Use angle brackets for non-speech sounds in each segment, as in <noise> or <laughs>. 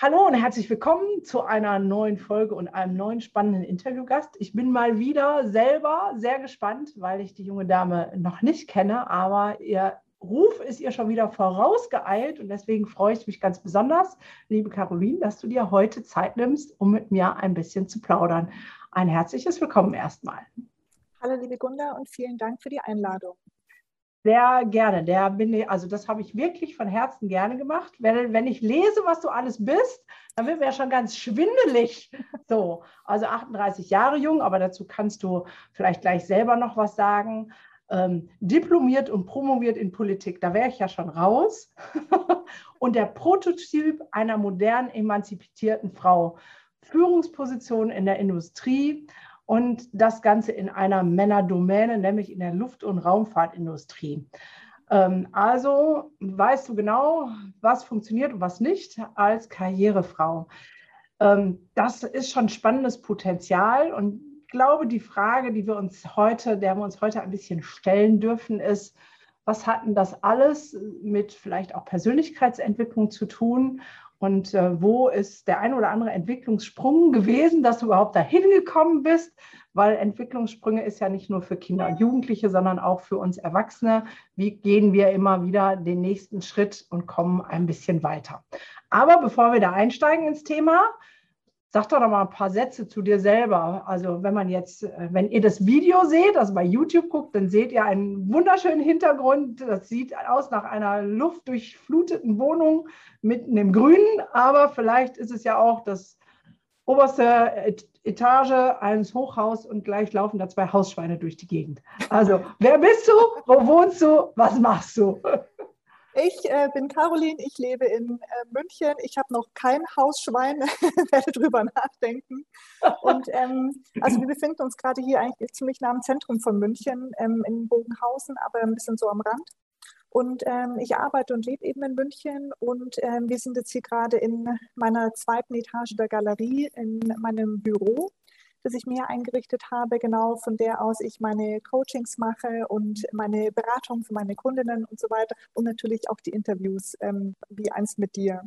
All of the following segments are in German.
Hallo und herzlich willkommen zu einer neuen Folge und einem neuen spannenden Interviewgast. Ich bin mal wieder selber sehr gespannt, weil ich die junge Dame noch nicht kenne, aber ihr Ruf ist ihr schon wieder vorausgeeilt und deswegen freue ich mich ganz besonders, liebe Caroline, dass du dir heute Zeit nimmst, um mit mir ein bisschen zu plaudern. Ein herzliches Willkommen erstmal. Hallo liebe Gunda und vielen Dank für die Einladung. Sehr gerne. Der bin ich, also das habe ich wirklich von Herzen gerne gemacht. Wenn, wenn ich lese, was du alles bist, dann wird mir schon ganz schwindelig. So, also 38 Jahre jung, aber dazu kannst du vielleicht gleich selber noch was sagen. Ähm, diplomiert und promoviert in Politik, da wäre ich ja schon raus. <laughs> und der Prototyp einer modernen, emanzipierten Frau. Führungsposition in der Industrie und das Ganze in einer Männerdomäne, nämlich in der Luft- und Raumfahrtindustrie. Ähm, also weißt du genau, was funktioniert und was nicht als Karrierefrau. Ähm, das ist schon spannendes Potenzial und ich glaube, die Frage, die wir uns heute, der wir uns heute ein bisschen stellen dürfen, ist, was hat denn das alles mit vielleicht auch Persönlichkeitsentwicklung zu tun und äh, wo ist der ein oder andere Entwicklungssprung gewesen, dass du überhaupt dahin gekommen bist? Weil Entwicklungssprünge ist ja nicht nur für Kinder und Jugendliche, sondern auch für uns Erwachsene. Wie gehen wir immer wieder den nächsten Schritt und kommen ein bisschen weiter? Aber bevor wir da einsteigen ins Thema, Sag doch noch mal ein paar Sätze zu dir selber. Also wenn man jetzt, äh, wenn ihr das Video seht, also bei YouTube guckt, dann seht ihr einen wunderschönen Hintergrund. Das sieht aus nach einer luftdurchfluteten Wohnung mitten im Grünen, aber vielleicht ist es ja auch das oberste Etage eines Hochhaus und gleich laufen da zwei Hausschweine durch die Gegend. Also, wer bist du? Wo wohnst du? Was machst du? Ich äh, bin Caroline, ich lebe in äh, München. Ich habe noch kein Hausschwein, <laughs> werde drüber nachdenken. Und ähm, also wir befinden uns gerade hier eigentlich ziemlich nah am Zentrum von München, ähm, in Bogenhausen, aber ein bisschen so am Rand. Und ähm, ich arbeite und lebe eben in München und ähm, wir sind jetzt hier gerade in meiner zweiten Etage der Galerie in meinem Büro das ich mir eingerichtet habe, genau von der aus ich meine Coachings mache und meine Beratung für meine Kundinnen und so weiter und natürlich auch die Interviews, ähm, wie eins mit dir.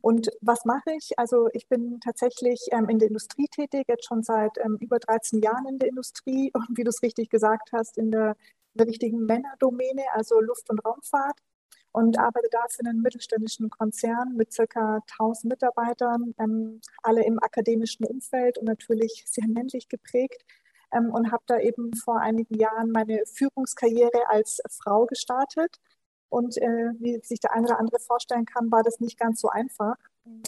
Und was mache ich? Also ich bin tatsächlich ähm, in der Industrie tätig, jetzt schon seit ähm, über 13 Jahren in der Industrie und wie du es richtig gesagt hast, in der, in der richtigen Männerdomäne, also Luft- und Raumfahrt und arbeite da für einen mittelständischen Konzern mit circa 1000 Mitarbeitern, ähm, alle im akademischen Umfeld und natürlich sehr männlich geprägt. Ähm, und habe da eben vor einigen Jahren meine Führungskarriere als Frau gestartet. Und äh, wie sich der eine oder andere vorstellen kann, war das nicht ganz so einfach.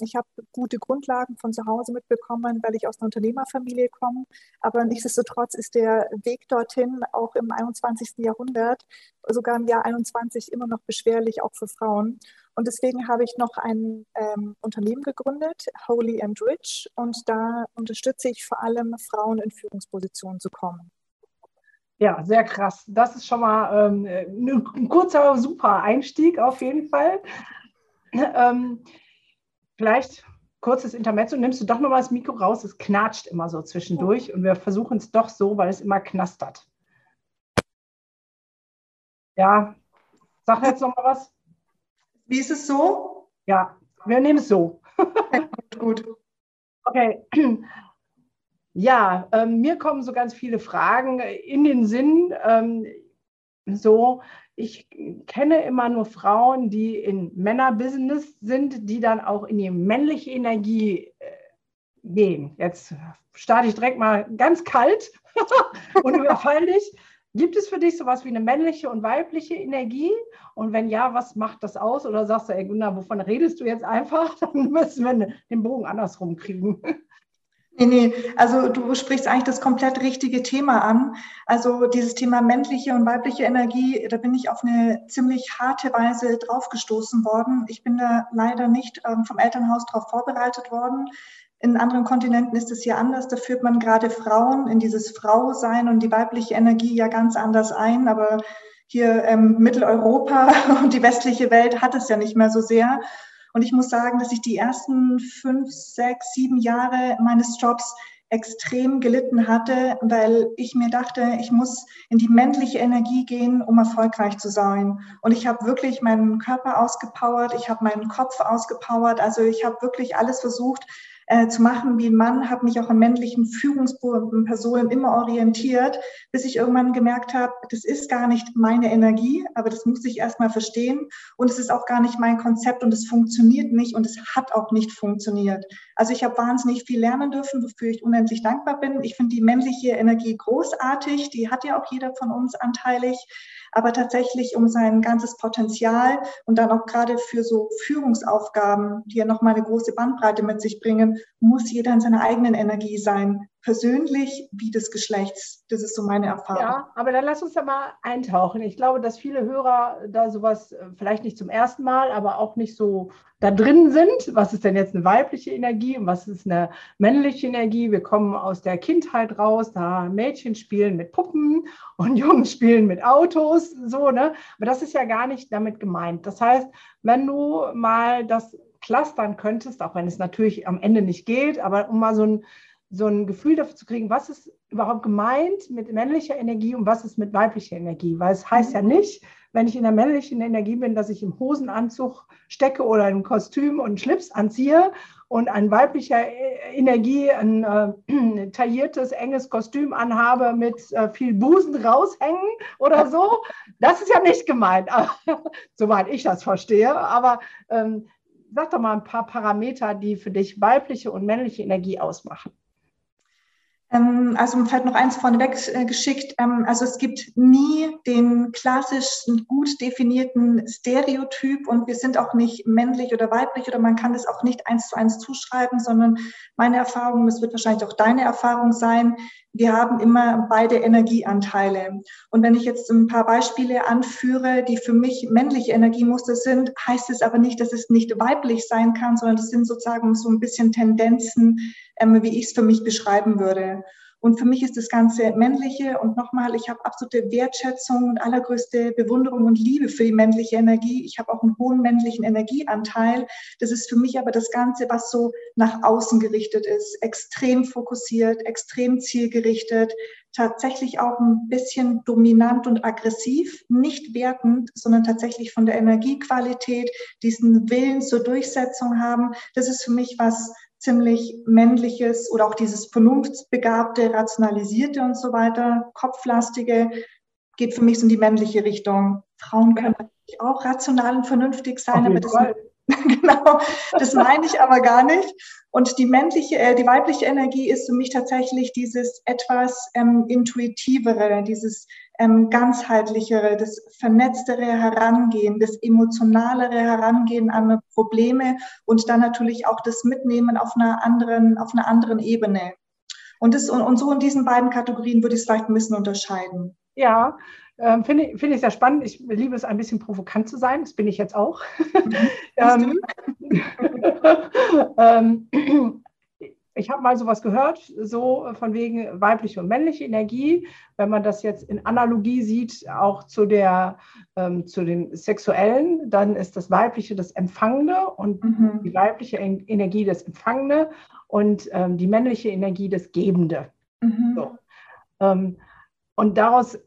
Ich habe gute Grundlagen von zu Hause mitbekommen, weil ich aus einer Unternehmerfamilie komme. Aber nichtsdestotrotz ist der Weg dorthin auch im 21. Jahrhundert, sogar im Jahr 21, immer noch beschwerlich, auch für Frauen. Und deswegen habe ich noch ein ähm, Unternehmen gegründet, Holy and Rich. Und da unterstütze ich vor allem Frauen in Führungspositionen zu kommen. Ja, sehr krass. Das ist schon mal ähm, ein kurzer, super Einstieg auf jeden Fall. Ähm, Vielleicht kurzes Intermezzo, nimmst du doch mal das Mikro raus, es knatscht immer so zwischendurch und wir versuchen es doch so, weil es immer knastert. Ja, sag jetzt noch mal was. Wie ist es so? Ja, wir nehmen es so. <laughs> Gut. Okay. Ja, ähm, mir kommen so ganz viele Fragen in den Sinn. Ähm, so, ich kenne immer nur Frauen, die in Männerbusiness sind, die dann auch in die männliche Energie äh, gehen. Jetzt starte ich direkt mal ganz kalt <laughs> und überfall dich. Gibt es für dich sowas wie eine männliche und weibliche Energie? Und wenn ja, was macht das aus? Oder sagst du, ey Gunnar, wovon redest du jetzt einfach? <laughs> Dann müssen wir den Bogen andersrum kriegen. Nee, nee, also du sprichst eigentlich das komplett richtige Thema an. Also dieses Thema männliche und weibliche Energie, da bin ich auf eine ziemlich harte Weise draufgestoßen worden. Ich bin da leider nicht ähm, vom Elternhaus darauf vorbereitet worden. In anderen Kontinenten ist es hier anders. Da führt man gerade Frauen in dieses Frausein und die weibliche Energie ja ganz anders ein. Aber hier ähm, Mitteleuropa <laughs> und die westliche Welt hat es ja nicht mehr so sehr. Und ich muss sagen, dass ich die ersten fünf, sechs, sieben Jahre meines Jobs extrem gelitten hatte, weil ich mir dachte, ich muss in die männliche Energie gehen, um erfolgreich zu sein. Und ich habe wirklich meinen Körper ausgepowert, ich habe meinen Kopf ausgepowert, also ich habe wirklich alles versucht, äh, zu machen wie ein Mann, habe mich auch an männlichen Führungspersonen immer orientiert, bis ich irgendwann gemerkt habe, das ist gar nicht meine Energie, aber das muss ich erstmal verstehen und es ist auch gar nicht mein Konzept und es funktioniert nicht und es hat auch nicht funktioniert. Also ich habe wahnsinnig viel lernen dürfen, wofür ich unendlich dankbar bin. Ich finde die männliche Energie großartig, die hat ja auch jeder von uns anteilig aber tatsächlich um sein ganzes Potenzial und dann auch gerade für so Führungsaufgaben, die ja nochmal eine große Bandbreite mit sich bringen, muss jeder in seiner eigenen Energie sein persönlich wie des Geschlechts. Das ist so meine Erfahrung. Ja, aber dann lass uns da mal eintauchen. Ich glaube, dass viele Hörer da sowas äh, vielleicht nicht zum ersten Mal, aber auch nicht so da drin sind. Was ist denn jetzt eine weibliche Energie und was ist eine männliche Energie? Wir kommen aus der Kindheit raus, da Mädchen spielen mit Puppen und <laughs> Jungs spielen mit Autos, so, ne? Aber das ist ja gar nicht damit gemeint. Das heißt, wenn du mal das clustern könntest, auch wenn es natürlich am Ende nicht geht, aber um mal so ein so ein Gefühl dafür zu kriegen, was ist überhaupt gemeint mit männlicher Energie und was ist mit weiblicher Energie. Weil es heißt ja mhm. nicht, wenn ich in der männlichen Energie bin, dass ich im Hosenanzug stecke oder im Kostüm und Schlips anziehe und an weiblicher äh, Energie ein äh, <clears throat> tailliertes, enges Kostüm anhabe mit äh, viel Busen raushängen oder so. Das ist ja nicht gemeint, <laughs> soweit ich das verstehe. Aber ähm, sag doch mal ein paar Parameter, die für dich weibliche und männliche Energie ausmachen. Ähm, also vielleicht noch eins vorneweg äh, geschickt. Ähm, also es gibt nie den klassischen, gut definierten Stereotyp und wir sind auch nicht männlich oder weiblich oder man kann das auch nicht eins zu eins zuschreiben, sondern meine Erfahrung, das wird wahrscheinlich auch deine Erfahrung sein, wir haben immer beide Energieanteile. Und wenn ich jetzt ein paar Beispiele anführe, die für mich männliche Energiemuster sind, heißt es aber nicht, dass es nicht weiblich sein kann, sondern das sind sozusagen so ein bisschen Tendenzen, ähm, wie ich es für mich beschreiben würde. Und für mich ist das Ganze männliche und nochmal, ich habe absolute Wertschätzung und allergrößte Bewunderung und Liebe für die männliche Energie. Ich habe auch einen hohen männlichen Energieanteil. Das ist für mich aber das Ganze, was so nach außen gerichtet ist, extrem fokussiert, extrem zielgerichtet, tatsächlich auch ein bisschen dominant und aggressiv, nicht wertend, sondern tatsächlich von der Energiequalität, diesen Willen zur Durchsetzung haben. Das ist für mich was, ziemlich männliches oder auch dieses vernunftsbegabte, rationalisierte und so weiter, kopflastige, geht für mich so in die männliche Richtung. Frauen können natürlich auch rational und vernünftig sein, aber das, <laughs> genau, das meine ich aber gar nicht. Und die männliche, äh, die weibliche Energie ist für mich tatsächlich dieses etwas ähm, intuitivere, dieses ähm, ganzheitlichere, das vernetztere Herangehen, das emotionalere Herangehen an Probleme und dann natürlich auch das Mitnehmen auf einer anderen, auf einer anderen Ebene. Und, das, und, und so in diesen beiden Kategorien würde ich es vielleicht ein bisschen unterscheiden. Ja, ähm, finde ich, find ich sehr spannend. Ich liebe es, ein bisschen provokant zu sein. Das bin ich jetzt auch. Mhm. <laughs> ähm, <laughs> ich habe mal sowas gehört, so von wegen weibliche und männliche Energie. Wenn man das jetzt in Analogie sieht, auch zu, der, ähm, zu den Sexuellen, dann ist das weibliche das Empfangene und mhm. die weibliche Energie das Empfangene und ähm, die männliche Energie das Gebende. Mhm. So. Ähm, und daraus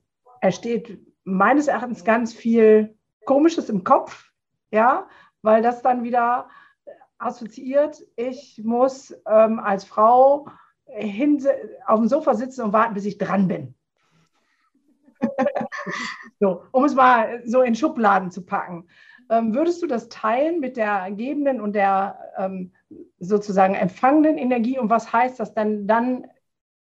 entsteht meines Erachtens ganz viel Komisches im Kopf, ja, weil das dann wieder assoziiert, ich muss ähm, als Frau auf dem Sofa sitzen und warten, bis ich dran bin. <laughs> so, um es mal so in Schubladen zu packen. Ähm, würdest du das teilen mit der gebenden und der ähm, sozusagen empfangenen Energie? Und was heißt das denn dann,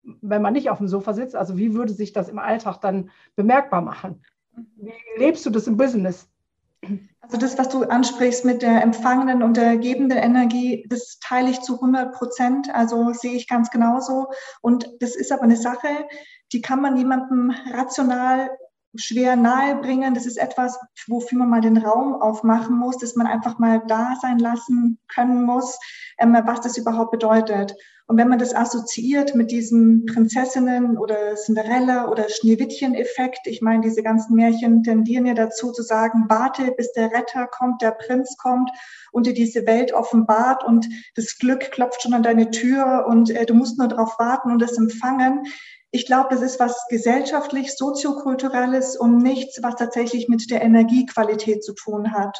wenn man nicht auf dem Sofa sitzt? Also wie würde sich das im Alltag dann bemerkbar machen? Wie lebst du das im Business? Also das, was du ansprichst mit der empfangenen und der gebenden Energie, das teile ich zu 100 Prozent. Also sehe ich ganz genauso. Und das ist aber eine Sache, die kann man jemandem rational schwer nahebringen. Das ist etwas, wofür man mal den Raum aufmachen muss, dass man einfach mal da sein lassen können muss, ähm, was das überhaupt bedeutet. Und wenn man das assoziiert mit diesem Prinzessinnen oder Cinderella oder Schneewittchen-Effekt, ich meine, diese ganzen Märchen tendieren ja dazu zu sagen, warte, bis der Retter kommt, der Prinz kommt und dir diese Welt offenbart und das Glück klopft schon an deine Tür und äh, du musst nur darauf warten und es empfangen. Ich glaube, das ist was gesellschaftlich, soziokulturelles und nichts, was tatsächlich mit der Energiequalität zu tun hat.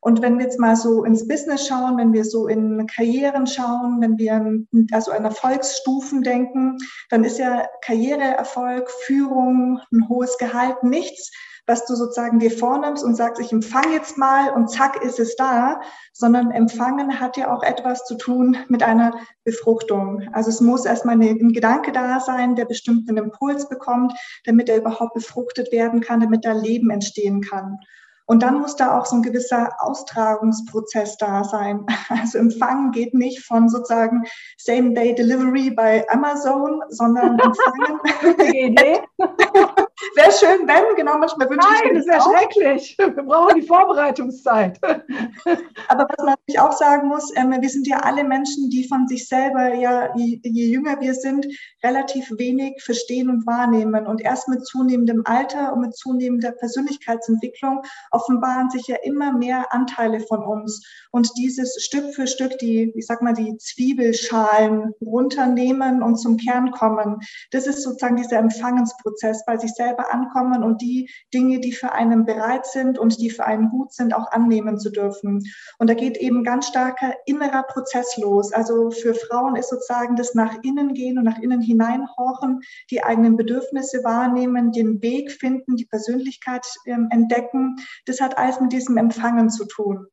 Und wenn wir jetzt mal so ins Business schauen, wenn wir so in Karrieren schauen, wenn wir also an Erfolgsstufen denken, dann ist ja Karriereerfolg, Führung, ein hohes Gehalt nichts, was du sozusagen dir vornimmst und sagst, ich empfange jetzt mal und zack ist es da, sondern empfangen hat ja auch etwas zu tun mit einer Befruchtung. Also es muss erstmal ein Gedanke da sein, der bestimmten Impuls bekommt, damit er überhaupt befruchtet werden kann, damit da Leben entstehen kann. Und dann muss da auch so ein gewisser Austragungsprozess da sein. <laughs> Also Empfangen geht nicht von sozusagen Same-Day-Delivery bei Amazon, sondern <laughs> Empfangen. <laughs> Wäre schön, wenn, genau, manchmal wünsche Nein, ich das wäre schrecklich. Wir brauchen die Vorbereitungszeit. Aber was man natürlich auch sagen muss, ähm, wir sind ja alle Menschen, die von sich selber, ja, je, je jünger wir sind, relativ wenig verstehen und wahrnehmen. Und erst mit zunehmendem Alter und mit zunehmender Persönlichkeitsentwicklung offenbaren sich ja immer mehr Anteile von uns. Und dieses Stück für Stück, die, ich sag mal, die Zwiebelschalen runternehmen und zum Kern kommen, das ist sozusagen dieser Empfangensprozess, bei sich selber ankommen und die Dinge, die für einen bereit sind und die für einen gut sind, auch annehmen zu dürfen. Und da geht eben ganz starker innerer Prozess los. Also für Frauen ist sozusagen das nach innen gehen und nach innen hineinhorchen, die eigenen Bedürfnisse wahrnehmen, den Weg finden, die Persönlichkeit ähm, entdecken. Das hat alles mit diesem Empfangen zu tun,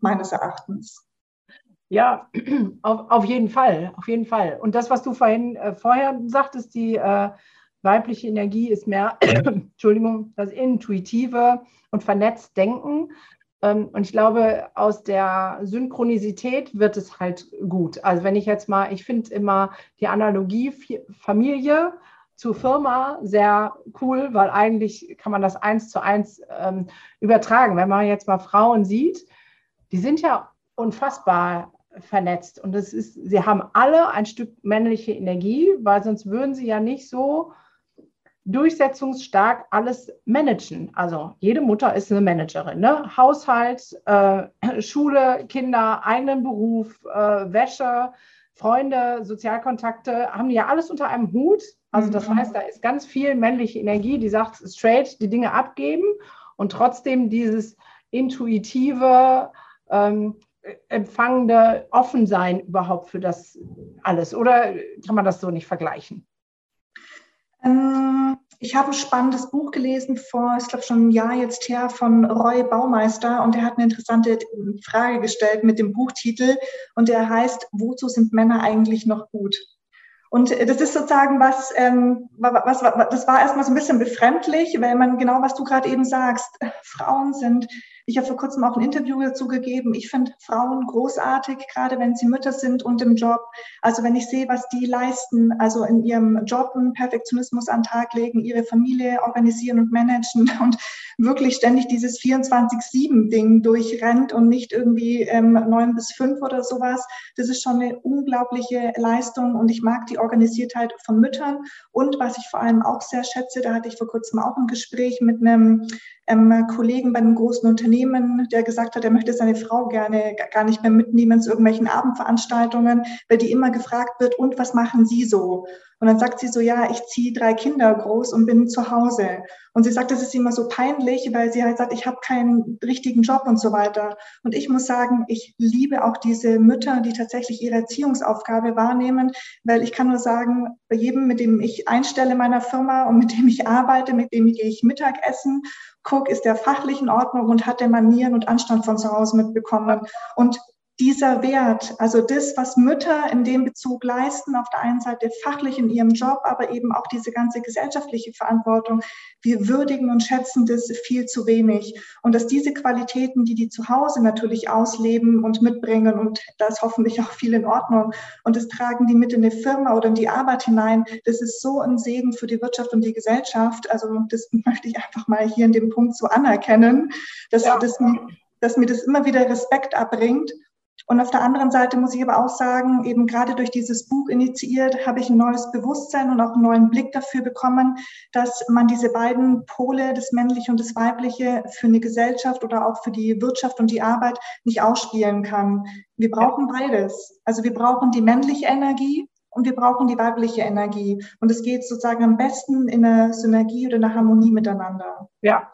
meines Erachtens. Ja, <clears throat> auf, auf jeden Fall, auf jeden Fall. Und das, was du vorhin äh, vorher sagtest, die äh, weibliche Energie ist mehr, <clears throat> Entschuldigung, das intuitive und vernetzt Denken. Ähm, und ich glaube, aus der Synchronisität wird es halt gut. Also wenn ich jetzt mal, ich finde immer die Analogie Familie zu Firma sehr cool, weil eigentlich kann man das eins zu eins ähm, übertragen. Wenn man jetzt mal Frauen sieht, die sind ja unfassbar vernetzt und es ist, sie haben alle ein Stück männliche Energie, weil sonst würden sie ja nicht so durchsetzungsstark alles managen. Also jede Mutter ist eine Managerin. Ne? Haushalt, äh, <clears throat> Schule, Kinder, eigenen Beruf, äh, Wäsche, Freunde, Sozialkontakte, haben die ja alles unter einem Hut. Also das mhm. heißt, da ist ganz viel männliche Energie, die sagt straight die Dinge abgeben und trotzdem dieses intuitive, ähm, empfangende Offensein überhaupt für das alles. Oder kann man das so nicht vergleichen? Ähm, ich habe ein spannendes Buch gelesen vor, ich glaube schon ein Jahr jetzt her, von Roy Baumeister und er hat eine interessante Frage gestellt mit dem Buchtitel und der heißt, wozu sind Männer eigentlich noch gut? Und das ist sozusagen was, ähm, was, was, das war erstmal so ein bisschen befremdlich, weil man genau, was du gerade eben sagst, <laughs> Frauen sind ich habe vor kurzem auch ein Interview dazu gegeben. Ich finde Frauen großartig, gerade wenn sie Mütter sind und im Job. Also wenn ich sehe, was die leisten, also in ihrem Job einen Perfektionismus an Tag legen, ihre Familie organisieren und managen <laughs> und wirklich ständig dieses 24-7-Ding durchrennt und nicht irgendwie ähm, neun bis fünf oder sowas. Das ist schon eine unglaubliche Leistung und ich mag die Organisiertheit von Müttern. Und was ich vor allem auch sehr schätze, da hatte ich vor kurzem auch ein Gespräch mit einem ähm, Kollegen bei einem großen Unternehmen, der gesagt hat, er möchte seine Frau gerne gar nicht mehr mitnehmen zu irgendwelchen Abendveranstaltungen, weil die immer gefragt wird, und was machen Sie so? Und dann sagt sie so, ja, ich ziehe drei Kinder groß und bin zu Hause. Und sie sagt, das ist immer so peinlich, weil sie halt sagt, ich habe keinen richtigen Job und so weiter. Und ich muss sagen, ich liebe auch diese Mütter, die tatsächlich ihre Erziehungsaufgabe wahrnehmen, weil ich kann nur sagen, bei jedem, mit dem ich einstelle meiner Firma und mit dem ich arbeite, mit dem gehe ich Mittagessen, guck, ist der fachlich in Ordnung und hat der Manieren und Anstand von zu Hause mitbekommen. Und dieser Wert, also das, was Mütter in dem Bezug leisten, auf der einen Seite fachlich in ihrem Job, aber eben auch diese ganze gesellschaftliche Verantwortung, wir würdigen und schätzen das viel zu wenig. Und dass diese Qualitäten, die die zu Hause natürlich ausleben und mitbringen, und da ist hoffentlich auch viel in Ordnung, und das tragen die mit in eine Firma oder in die Arbeit hinein, das ist so ein Segen für die Wirtschaft und die Gesellschaft. Also das <laughs> möchte ich einfach mal hier in dem Punkt so anerkennen, dass, ja. das, dass mir das immer wieder Respekt abbringt und auf der anderen Seite muss ich aber auch sagen, eben gerade durch dieses Buch initiiert, habe ich ein neues Bewusstsein und auch einen neuen Blick dafür bekommen, dass man diese beiden Pole, das männliche und das weibliche, für eine Gesellschaft oder auch für die Wirtschaft und die Arbeit nicht ausspielen kann. Wir brauchen beides. Also wir brauchen die männliche Energie und wir brauchen die weibliche Energie. Und es geht sozusagen am besten in einer Synergie oder einer Harmonie miteinander. Ja,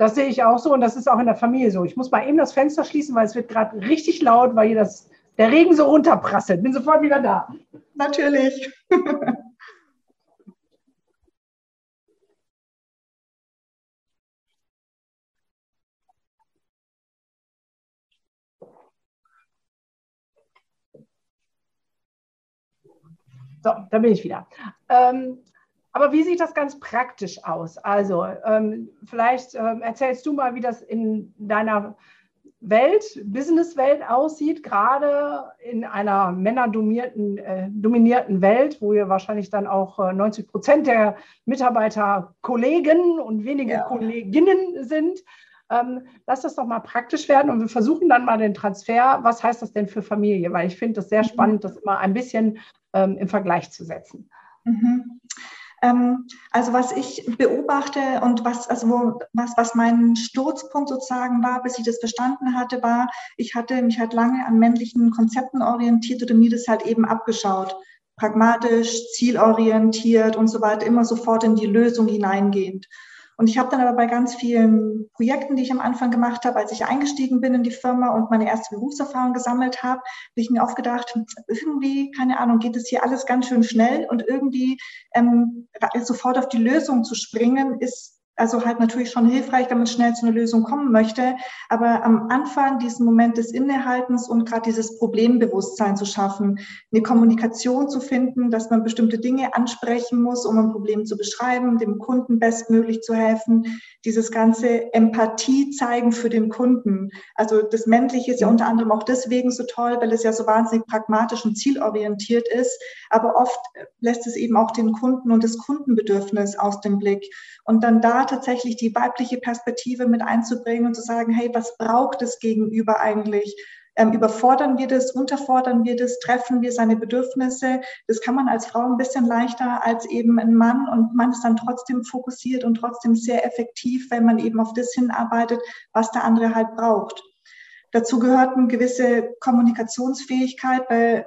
das sehe ich auch so und das ist auch in der Familie so. Ich muss mal eben das Fenster schließen, weil es wird gerade richtig laut, weil hier das, der Regen so runterprasselt. Bin sofort wieder da. Natürlich. <laughs> So, da bin ich wieder. Ähm, aber wie sieht das ganz praktisch aus? Also ähm, vielleicht ähm, erzählst du mal, wie das in deiner Welt, Businesswelt aussieht, gerade in einer männerdominierten äh, dominierten Welt, wo ihr wahrscheinlich dann auch äh, 90 Prozent der Mitarbeiter Kollegen und wenige ja. Kolleginnen sind. Ähm, lass das doch mal praktisch werden und wir versuchen dann mal den Transfer. Was heißt das denn für Familie? Weil ich finde das sehr mhm. spannend, das immer ein bisschen ähm, im Vergleich zu setzen. Mhm. Ähm, also was ich beobachte und was, also was, was mein Sturzpunkt sozusagen war, bis ich das verstanden hatte, war, ich hatte mich halt lange an männlichen Konzepten orientiert oder mir das halt eben abgeschaut. Pragmatisch, zielorientiert und so weiter, immer sofort in die Lösung hineingehend. Und ich habe dann aber bei ganz vielen Projekten, die ich am Anfang gemacht habe, als ich eingestiegen bin in die Firma und meine erste Berufserfahrung gesammelt habe, habe ich mir oft gedacht, irgendwie, keine Ahnung, geht es hier alles ganz schön schnell und irgendwie ähm, sofort auf die Lösung zu springen, ist also halt natürlich schon hilfreich, wenn man schnell zu einer Lösung kommen möchte. Aber am Anfang diesen Moment des Innehaltens und gerade dieses Problembewusstsein zu schaffen, eine Kommunikation zu finden, dass man bestimmte Dinge ansprechen muss, um ein Problem zu beschreiben, dem Kunden bestmöglich zu helfen, dieses ganze Empathie zeigen für den Kunden. Also das Männliche ist ja unter anderem auch deswegen so toll, weil es ja so wahnsinnig pragmatisch und zielorientiert ist. Aber oft lässt es eben auch den Kunden und das Kundenbedürfnis aus dem Blick. Und dann da tatsächlich die weibliche Perspektive mit einzubringen und zu sagen, hey, was braucht es gegenüber eigentlich? Ähm, überfordern wir das, unterfordern wir das, treffen wir seine Bedürfnisse? Das kann man als Frau ein bisschen leichter als eben ein Mann und man ist dann trotzdem fokussiert und trotzdem sehr effektiv, wenn man eben auf das hinarbeitet, was der andere halt braucht. Dazu gehört eine gewisse Kommunikationsfähigkeit, weil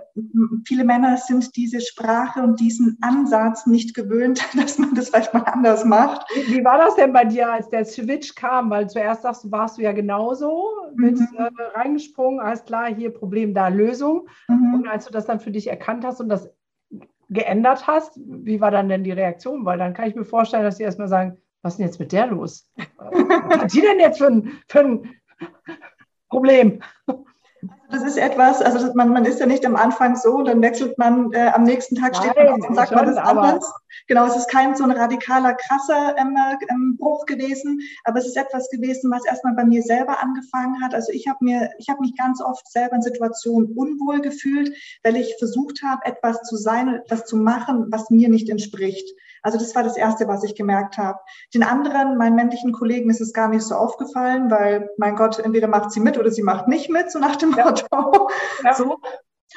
viele Männer sind diese Sprache und diesen Ansatz nicht gewöhnt, <laughs> dass man das vielleicht mal anders macht. Wie war das denn bei dir, als der Switch kam? Weil zuerst sagst du, warst du ja genauso, bist mhm. äh, reingesprungen, alles klar, hier Problem, da Lösung. Mhm. Und als du das dann für dich erkannt hast und das geändert hast, wie war dann denn die Reaktion? Weil dann kann ich mir vorstellen, dass die erstmal sagen, was ist denn jetzt mit der los? was hat die denn jetzt für ein, für ein Problem. Das ist etwas, also man, man ist ja nicht am Anfang so, dann wechselt man, äh, am nächsten Tag steht man auf und sagt, man ist anders. Genau, es ist kein so ein radikaler, krasser ähm, ähm, Bruch gewesen, aber es ist etwas gewesen, was erstmal bei mir selber angefangen hat. Also ich habe mir, ich habe mich ganz oft selber in Situationen unwohl gefühlt, weil ich versucht habe, etwas zu sein, etwas zu machen, was mir nicht entspricht. Also das war das Erste, was ich gemerkt habe. Den anderen, meinen männlichen Kollegen, ist es gar nicht so aufgefallen, weil, mein Gott, entweder macht sie mit oder sie macht nicht mit, so nach dem Motto. Ja. So.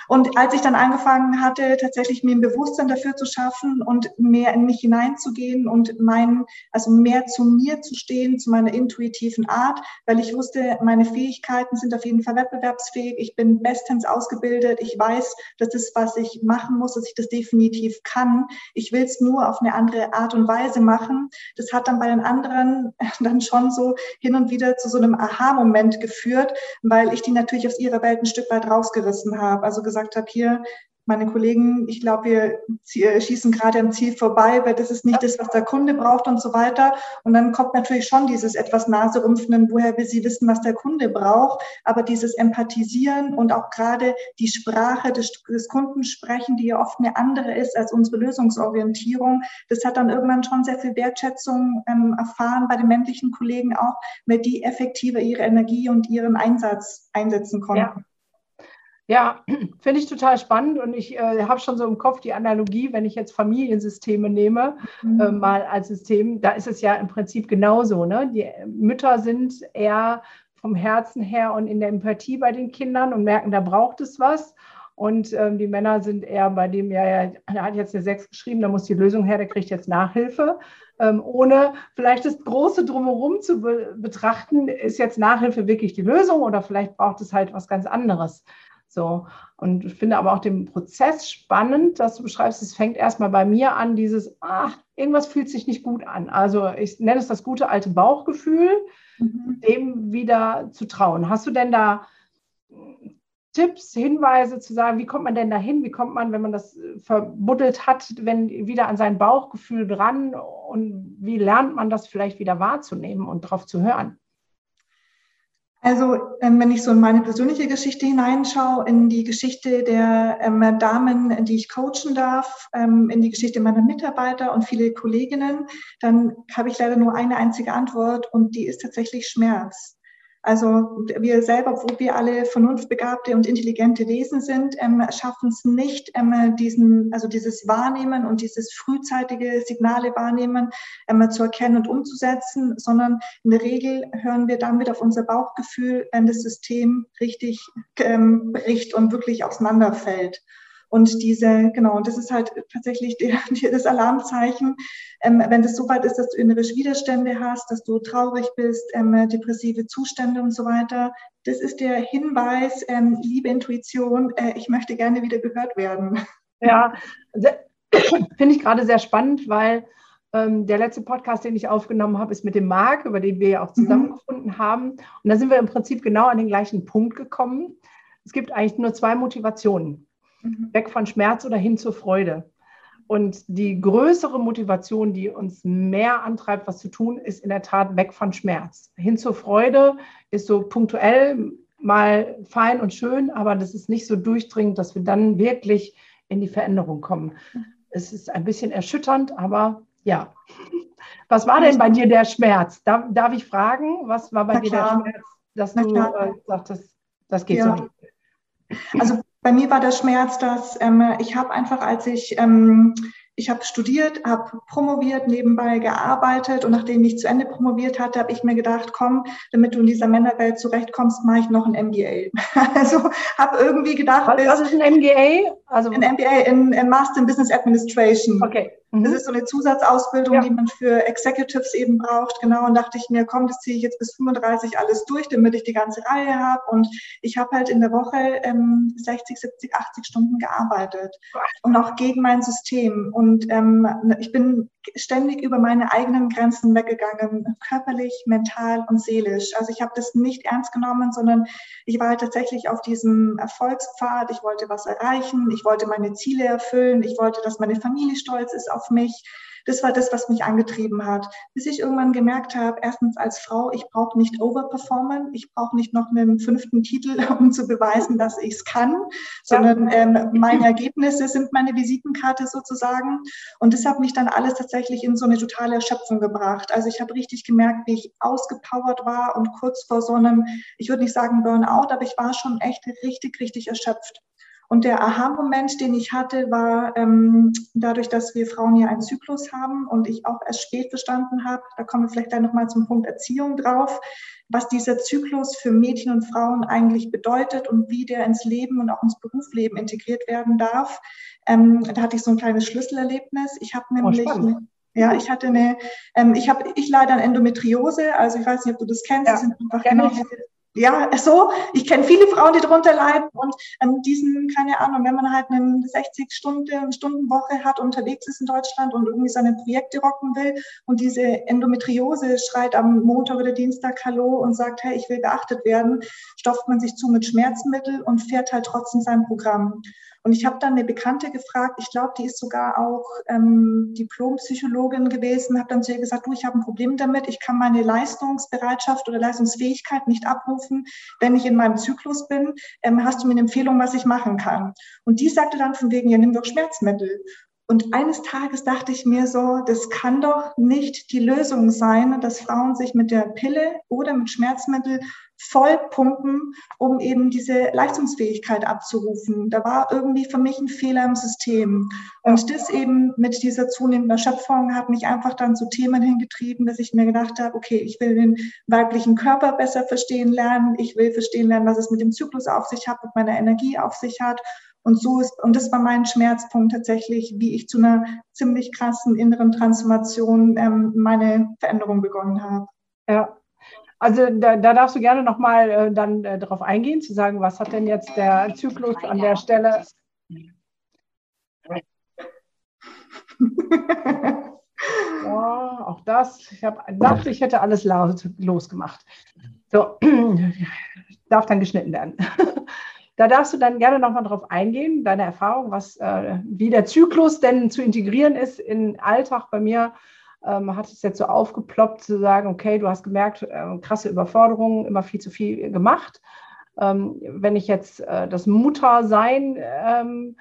Und als ich dann angefangen hatte, tatsächlich mir ein Bewusstsein dafür zu schaffen und mehr in mich hineinzugehen und mein, also mehr zu mir zu stehen, zu meiner intuitiven Art, weil ich wusste, meine Fähigkeiten sind auf jeden Fall wettbewerbsfähig. Ich bin bestens ausgebildet. Ich weiß, dass das, was ich machen muss, dass ich das definitiv kann. Ich will es nur auf eine andere Art und Weise machen. Das hat dann bei den anderen <laughs> dann schon so hin und wieder zu so einem Aha-Moment geführt, weil ich die natürlich aus ihrer Welt ein Stück weit rausgerissen habe. Also gesagt habe, hier, meine Kollegen, ich glaube, wir äh, schießen gerade am Ziel vorbei, weil das ist nicht das, was der Kunde braucht und so weiter. Und dann kommt natürlich schon dieses etwas Naserümpfenden, woher will sie wissen, was der Kunde braucht. Aber dieses Empathisieren und auch gerade die Sprache des, des Kunden sprechen, die ja oft eine andere ist als unsere Lösungsorientierung, das hat dann irgendwann schon sehr viel Wertschätzung ähm, erfahren bei den männlichen Kollegen auch, weil die effektiver ihre Energie und ihren Einsatz einsetzen konnten. Ja. Ja, <clears throat> finde ich total spannend und ich äh, habe schon so im Kopf die Analogie, wenn ich jetzt Familiensysteme nehme, mhm. äh, mal als System, da ist es ja im Prinzip genauso. Ne? Die Mütter sind eher vom Herzen her und in der Empathie bei den Kindern und merken, da braucht es was. Und ähm, die Männer sind eher bei dem, ja, ja, er hat jetzt eine 6 geschrieben, da muss die Lösung her, der kriegt jetzt Nachhilfe. Ähm, ohne vielleicht das große Drumherum zu be betrachten, ist jetzt Nachhilfe wirklich die Lösung oder vielleicht braucht es halt was ganz anderes. So. Und ich finde aber auch den Prozess spannend, dass du beschreibst, es fängt erstmal bei mir an, dieses, ach, irgendwas fühlt sich nicht gut an. Also ich nenne es das gute alte Bauchgefühl, mhm. dem wieder zu trauen. Hast du denn da Tipps, Hinweise zu sagen, wie kommt man denn dahin? Wie kommt man, wenn man das verbuddelt hat, wenn wieder an sein Bauchgefühl dran? Und wie lernt man das vielleicht wieder wahrzunehmen und darauf zu hören? Also ähm, wenn ich so in meine persönliche Geschichte hineinschaue, in die Geschichte der ähm, Damen, die ich coachen darf, ähm, in die Geschichte meiner Mitarbeiter und viele Kolleginnen, dann habe ich leider nur eine einzige Antwort und die ist tatsächlich Schmerz. Also wir selber, wo wir alle vernunftbegabte und intelligente Wesen sind, ähm, schaffen es nicht, ähm, diesen, also dieses Wahrnehmen und dieses frühzeitige Signale wahrnehmen ähm, zu erkennen und umzusetzen, sondern in der Regel hören wir wieder auf unser Bauchgefühl, wenn das System richtig ähm, bricht und wirklich auseinanderfällt. Und diese, genau, und das ist halt tatsächlich die, <laughs> das Alarmzeichen, ähm, wenn das so weit ist, dass du innere Widerstände hast, dass du traurig bist, ähm, depressive Zustände und so weiter. Das ist der Hinweis, ähm, liebe Intuition, äh, ich möchte gerne wieder gehört werden. Ja, <coughs> finde ich gerade sehr spannend, weil ähm, der letzte Podcast, den ich aufgenommen habe, ist mit dem Marc, über den wir ja auch mhm. zusammengefunden mhm. haben. Und da sind wir im Prinzip genau an den gleichen Punkt gekommen. Es gibt eigentlich nur zwei Motivationen. Mhm. Weg von Schmerz oder hin zur Freude. Und die größere Motivation, die uns mehr antreibt, was zu tun, ist in der Tat weg von Schmerz. Hin zur Freude ist so punktuell mal fein und schön, aber das ist nicht so durchdringend, dass wir dann wirklich in die Veränderung kommen. Es ist ein bisschen erschütternd, aber ja. Was war denn bei dir der Schmerz? Darf, darf ich fragen, was war bei dir der Schmerz, dass du äh, sagtest, das geht ja. so nicht? Also bei mir war der Schmerz, dass ähm, ich habe einfach, als ich ähm, ich habe studiert, habe promoviert, nebenbei gearbeitet und nachdem ich zu Ende promoviert hatte, habe ich mir gedacht, komm, damit du in dieser Männerwelt zurechtkommst, mache ich noch ein MBA. <laughs> also habe irgendwie gedacht, was, was ist ein MBA? Also ein MBA in, in Master in Business Administration. Okay. Mhm. Das ist so eine Zusatzausbildung, ja. die man für Executives eben braucht. Genau. Und dachte ich mir, komm, das ziehe ich jetzt bis 35 alles durch, damit ich die ganze Reihe habe. Und ich habe halt in der Woche ähm, 60, 70, 80 Stunden gearbeitet und auch gegen mein System. Und ähm, ich bin ständig über meine eigenen Grenzen weggegangen, körperlich, mental und seelisch. Also ich habe das nicht ernst genommen, sondern ich war halt tatsächlich auf diesem Erfolgspfad. Ich wollte was erreichen, ich wollte meine Ziele erfüllen, ich wollte, dass meine Familie stolz ist auf mich. Das war das, was mich angetrieben hat. Bis ich irgendwann gemerkt habe, erstens als Frau, ich brauche nicht overperformen, ich brauche nicht noch einen fünften Titel, <laughs> um zu beweisen, dass ich es kann, sondern ähm, meine Ergebnisse sind meine Visitenkarte sozusagen. Und das hat mich dann alles tatsächlich in so eine totale Erschöpfung gebracht. Also ich habe richtig gemerkt, wie ich ausgepowert war und kurz vor so einem, ich würde nicht sagen Burnout, aber ich war schon echt richtig, richtig erschöpft. Und der Aha-Moment, den ich hatte, war ähm, dadurch, dass wir Frauen ja einen Zyklus haben und ich auch erst spät verstanden habe, da kommen wir vielleicht dann nochmal zum Punkt Erziehung drauf, was dieser Zyklus für Mädchen und Frauen eigentlich bedeutet und wie der ins Leben und auch ins Berufsleben integriert werden darf. Ähm, da hatte ich so ein kleines Schlüsselerlebnis. Ich habe oh, nämlich... Oh, ja, ich hatte eine, ähm, ich habe, ich leide an Endometriose, also ich weiß nicht, ob du das kennst, ja, das sind einfach genau ja, so, ich kenne viele Frauen, die darunter leiden und an diesen, keine Ahnung, wenn man halt eine 60 Stunden, Stundenwoche hat, unterwegs ist in Deutschland und irgendwie seine Projekte rocken will und diese Endometriose schreit am Montag oder Dienstag Hallo und sagt, hey, ich will beachtet werden, stopft man sich zu mit Schmerzmittel und fährt halt trotzdem sein Programm. Und ich habe dann eine Bekannte gefragt, ich glaube, die ist sogar auch ähm, Diplompsychologin gewesen, habe dann zu ihr gesagt, du, ich habe ein Problem damit, ich kann meine Leistungsbereitschaft oder Leistungsfähigkeit nicht abrufen, wenn ich in meinem Zyklus bin. Ähm, hast du mir eine Empfehlung, was ich machen kann? Und die sagte dann von wegen, ja, nimm doch Schmerzmittel. Und eines Tages dachte ich mir so, das kann doch nicht die Lösung sein, dass Frauen sich mit der Pille oder mit Schmerzmittel voll pumpen, um eben diese Leistungsfähigkeit abzurufen. Da war irgendwie für mich ein Fehler im System. Und das eben mit dieser zunehmenden Erschöpfung hat mich einfach dann zu Themen hingetrieben, dass ich mir gedacht habe, okay, ich will den weiblichen Körper besser verstehen lernen. Ich will verstehen lernen, was es mit dem Zyklus auf sich hat, mit meiner Energie auf sich hat und so ist, und das war mein Schmerzpunkt tatsächlich, wie ich zu einer ziemlich krassen inneren Transformation ähm, meine Veränderung begonnen habe. Ja. Also da, da darfst du gerne nochmal äh, dann äh, darauf eingehen, zu sagen, was hat denn jetzt der Zyklus an der Stelle? <laughs> ja, auch das. Ich habe dachte, ich hätte alles losgemacht. So, <clears throat> darf dann geschnitten werden. <laughs> Da darfst du dann gerne nochmal drauf eingehen, deine Erfahrung, was, äh, wie der Zyklus denn zu integrieren ist in Alltag. Bei mir ähm, hat es jetzt so aufgeploppt zu sagen, okay, du hast gemerkt, äh, krasse Überforderungen, immer viel zu viel gemacht. Ähm, wenn ich jetzt äh, das Muttersein ähm,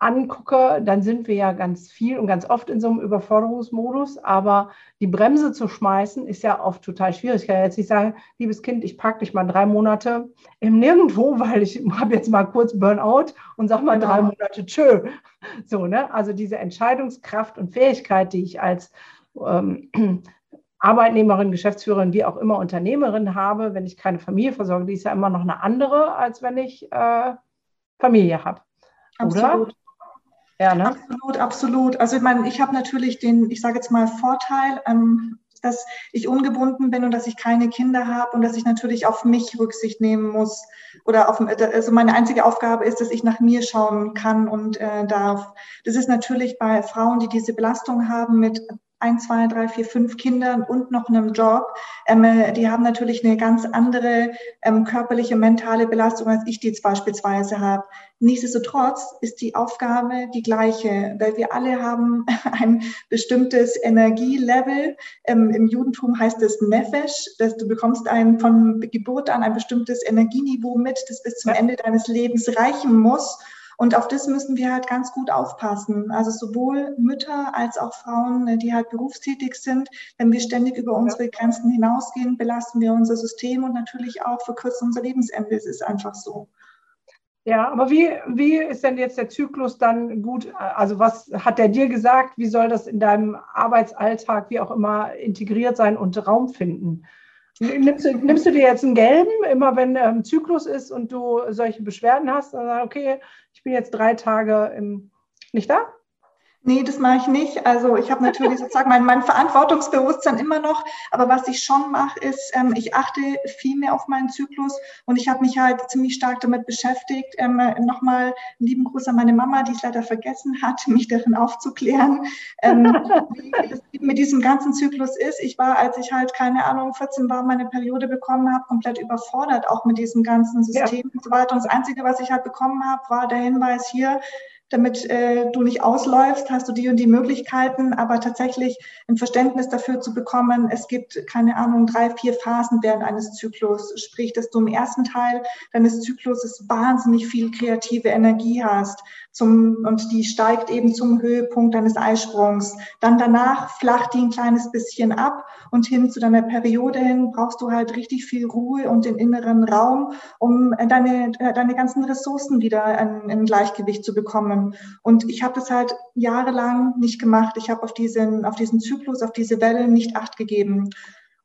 angucke, dann sind wir ja ganz viel und ganz oft in so einem Überforderungsmodus. Aber die Bremse zu schmeißen, ist ja oft total schwierig. Ich kann jetzt nicht sagen, liebes Kind, ich packe dich mal drei Monate im Nirgendwo, <laughs> weil ich habe jetzt mal kurz Burnout und sag mal genau. drei Monate tschö. So, ne? Also diese Entscheidungskraft und Fähigkeit, die ich als ähm, <clears throat> Arbeitnehmerin, Geschäftsführerin, wie auch immer Unternehmerin habe, wenn ich keine Familie versorge, die ist ja immer noch eine andere, als wenn ich äh, Familie habe. Absolut. Oder? Ja, ne? Absolut, absolut. Also ich meine, ich habe natürlich den, ich sage jetzt mal, Vorteil, ähm, dass ich ungebunden bin und dass ich keine Kinder habe und dass ich natürlich auf mich Rücksicht nehmen muss. Oder auf, also meine einzige Aufgabe ist, dass ich nach mir schauen kann und äh, darf. Das ist natürlich bei Frauen, die diese Belastung haben mit ein, zwei, drei, vier, fünf Kindern und noch einem Job, ähm, die haben natürlich eine ganz andere ähm, körperliche, mentale Belastung, als ich die jetzt beispielsweise habe. Nichtsdestotrotz ist die Aufgabe die gleiche, weil wir alle haben <laughs> ein bestimmtes Energielevel. Ähm, Im Judentum heißt es Nefesh, dass du bekommst ein, von Geburt an ein bestimmtes Energieniveau mit, das bis zum Ende deines Lebens reichen muss und auf das müssen wir halt ganz gut aufpassen. Also sowohl Mütter als auch Frauen, ne, die halt berufstätig sind. Wenn wir ständig über unsere Grenzen hinausgehen, belasten wir unser System und natürlich auch verkürzen unser Lebensende. Es ist einfach so. Ja, aber wie, wie ist denn jetzt der Zyklus dann gut? Also was hat der dir gesagt? Wie soll das in deinem Arbeitsalltag, wie auch immer, integriert sein und Raum finden? Nimmst du, nimmst du dir jetzt einen gelben, immer wenn ähm, Zyklus ist und du solche Beschwerden hast, dann sagst okay, ich bin jetzt drei Tage im, nicht da? Nee, das mache ich nicht. Also ich habe natürlich sozusagen mein, mein Verantwortungsbewusstsein immer noch, aber was ich schon mache, ist, ähm, ich achte viel mehr auf meinen Zyklus und ich habe mich halt ziemlich stark damit beschäftigt. Ähm, Nochmal einen lieben Gruß an meine Mama, die es leider vergessen hat, <laughs> mich darin aufzuklären, ähm, wie es mit diesem ganzen Zyklus ist. Ich war, als ich halt, keine Ahnung, 14 war, meine Periode bekommen habe, komplett überfordert, auch mit diesem ganzen System ja. und so weiter. Und das Einzige, was ich halt bekommen habe, war der Hinweis hier, damit äh, du nicht ausläufst, hast du die und die Möglichkeiten, aber tatsächlich ein Verständnis dafür zu bekommen, es gibt, keine Ahnung, drei, vier Phasen während eines Zyklus. Sprich, dass du im ersten Teil deines Zyklus wahnsinnig viel kreative Energie hast zum, und die steigt eben zum Höhepunkt deines Eisprungs. Dann danach flacht die ein kleines bisschen ab und hin zu deiner Periode hin brauchst du halt richtig viel Ruhe und den inneren Raum, um deine, deine ganzen Ressourcen wieder in, in Gleichgewicht zu bekommen. Und ich habe das halt jahrelang nicht gemacht. Ich habe auf diesen, auf diesen Zyklus, auf diese Welle nicht acht gegeben.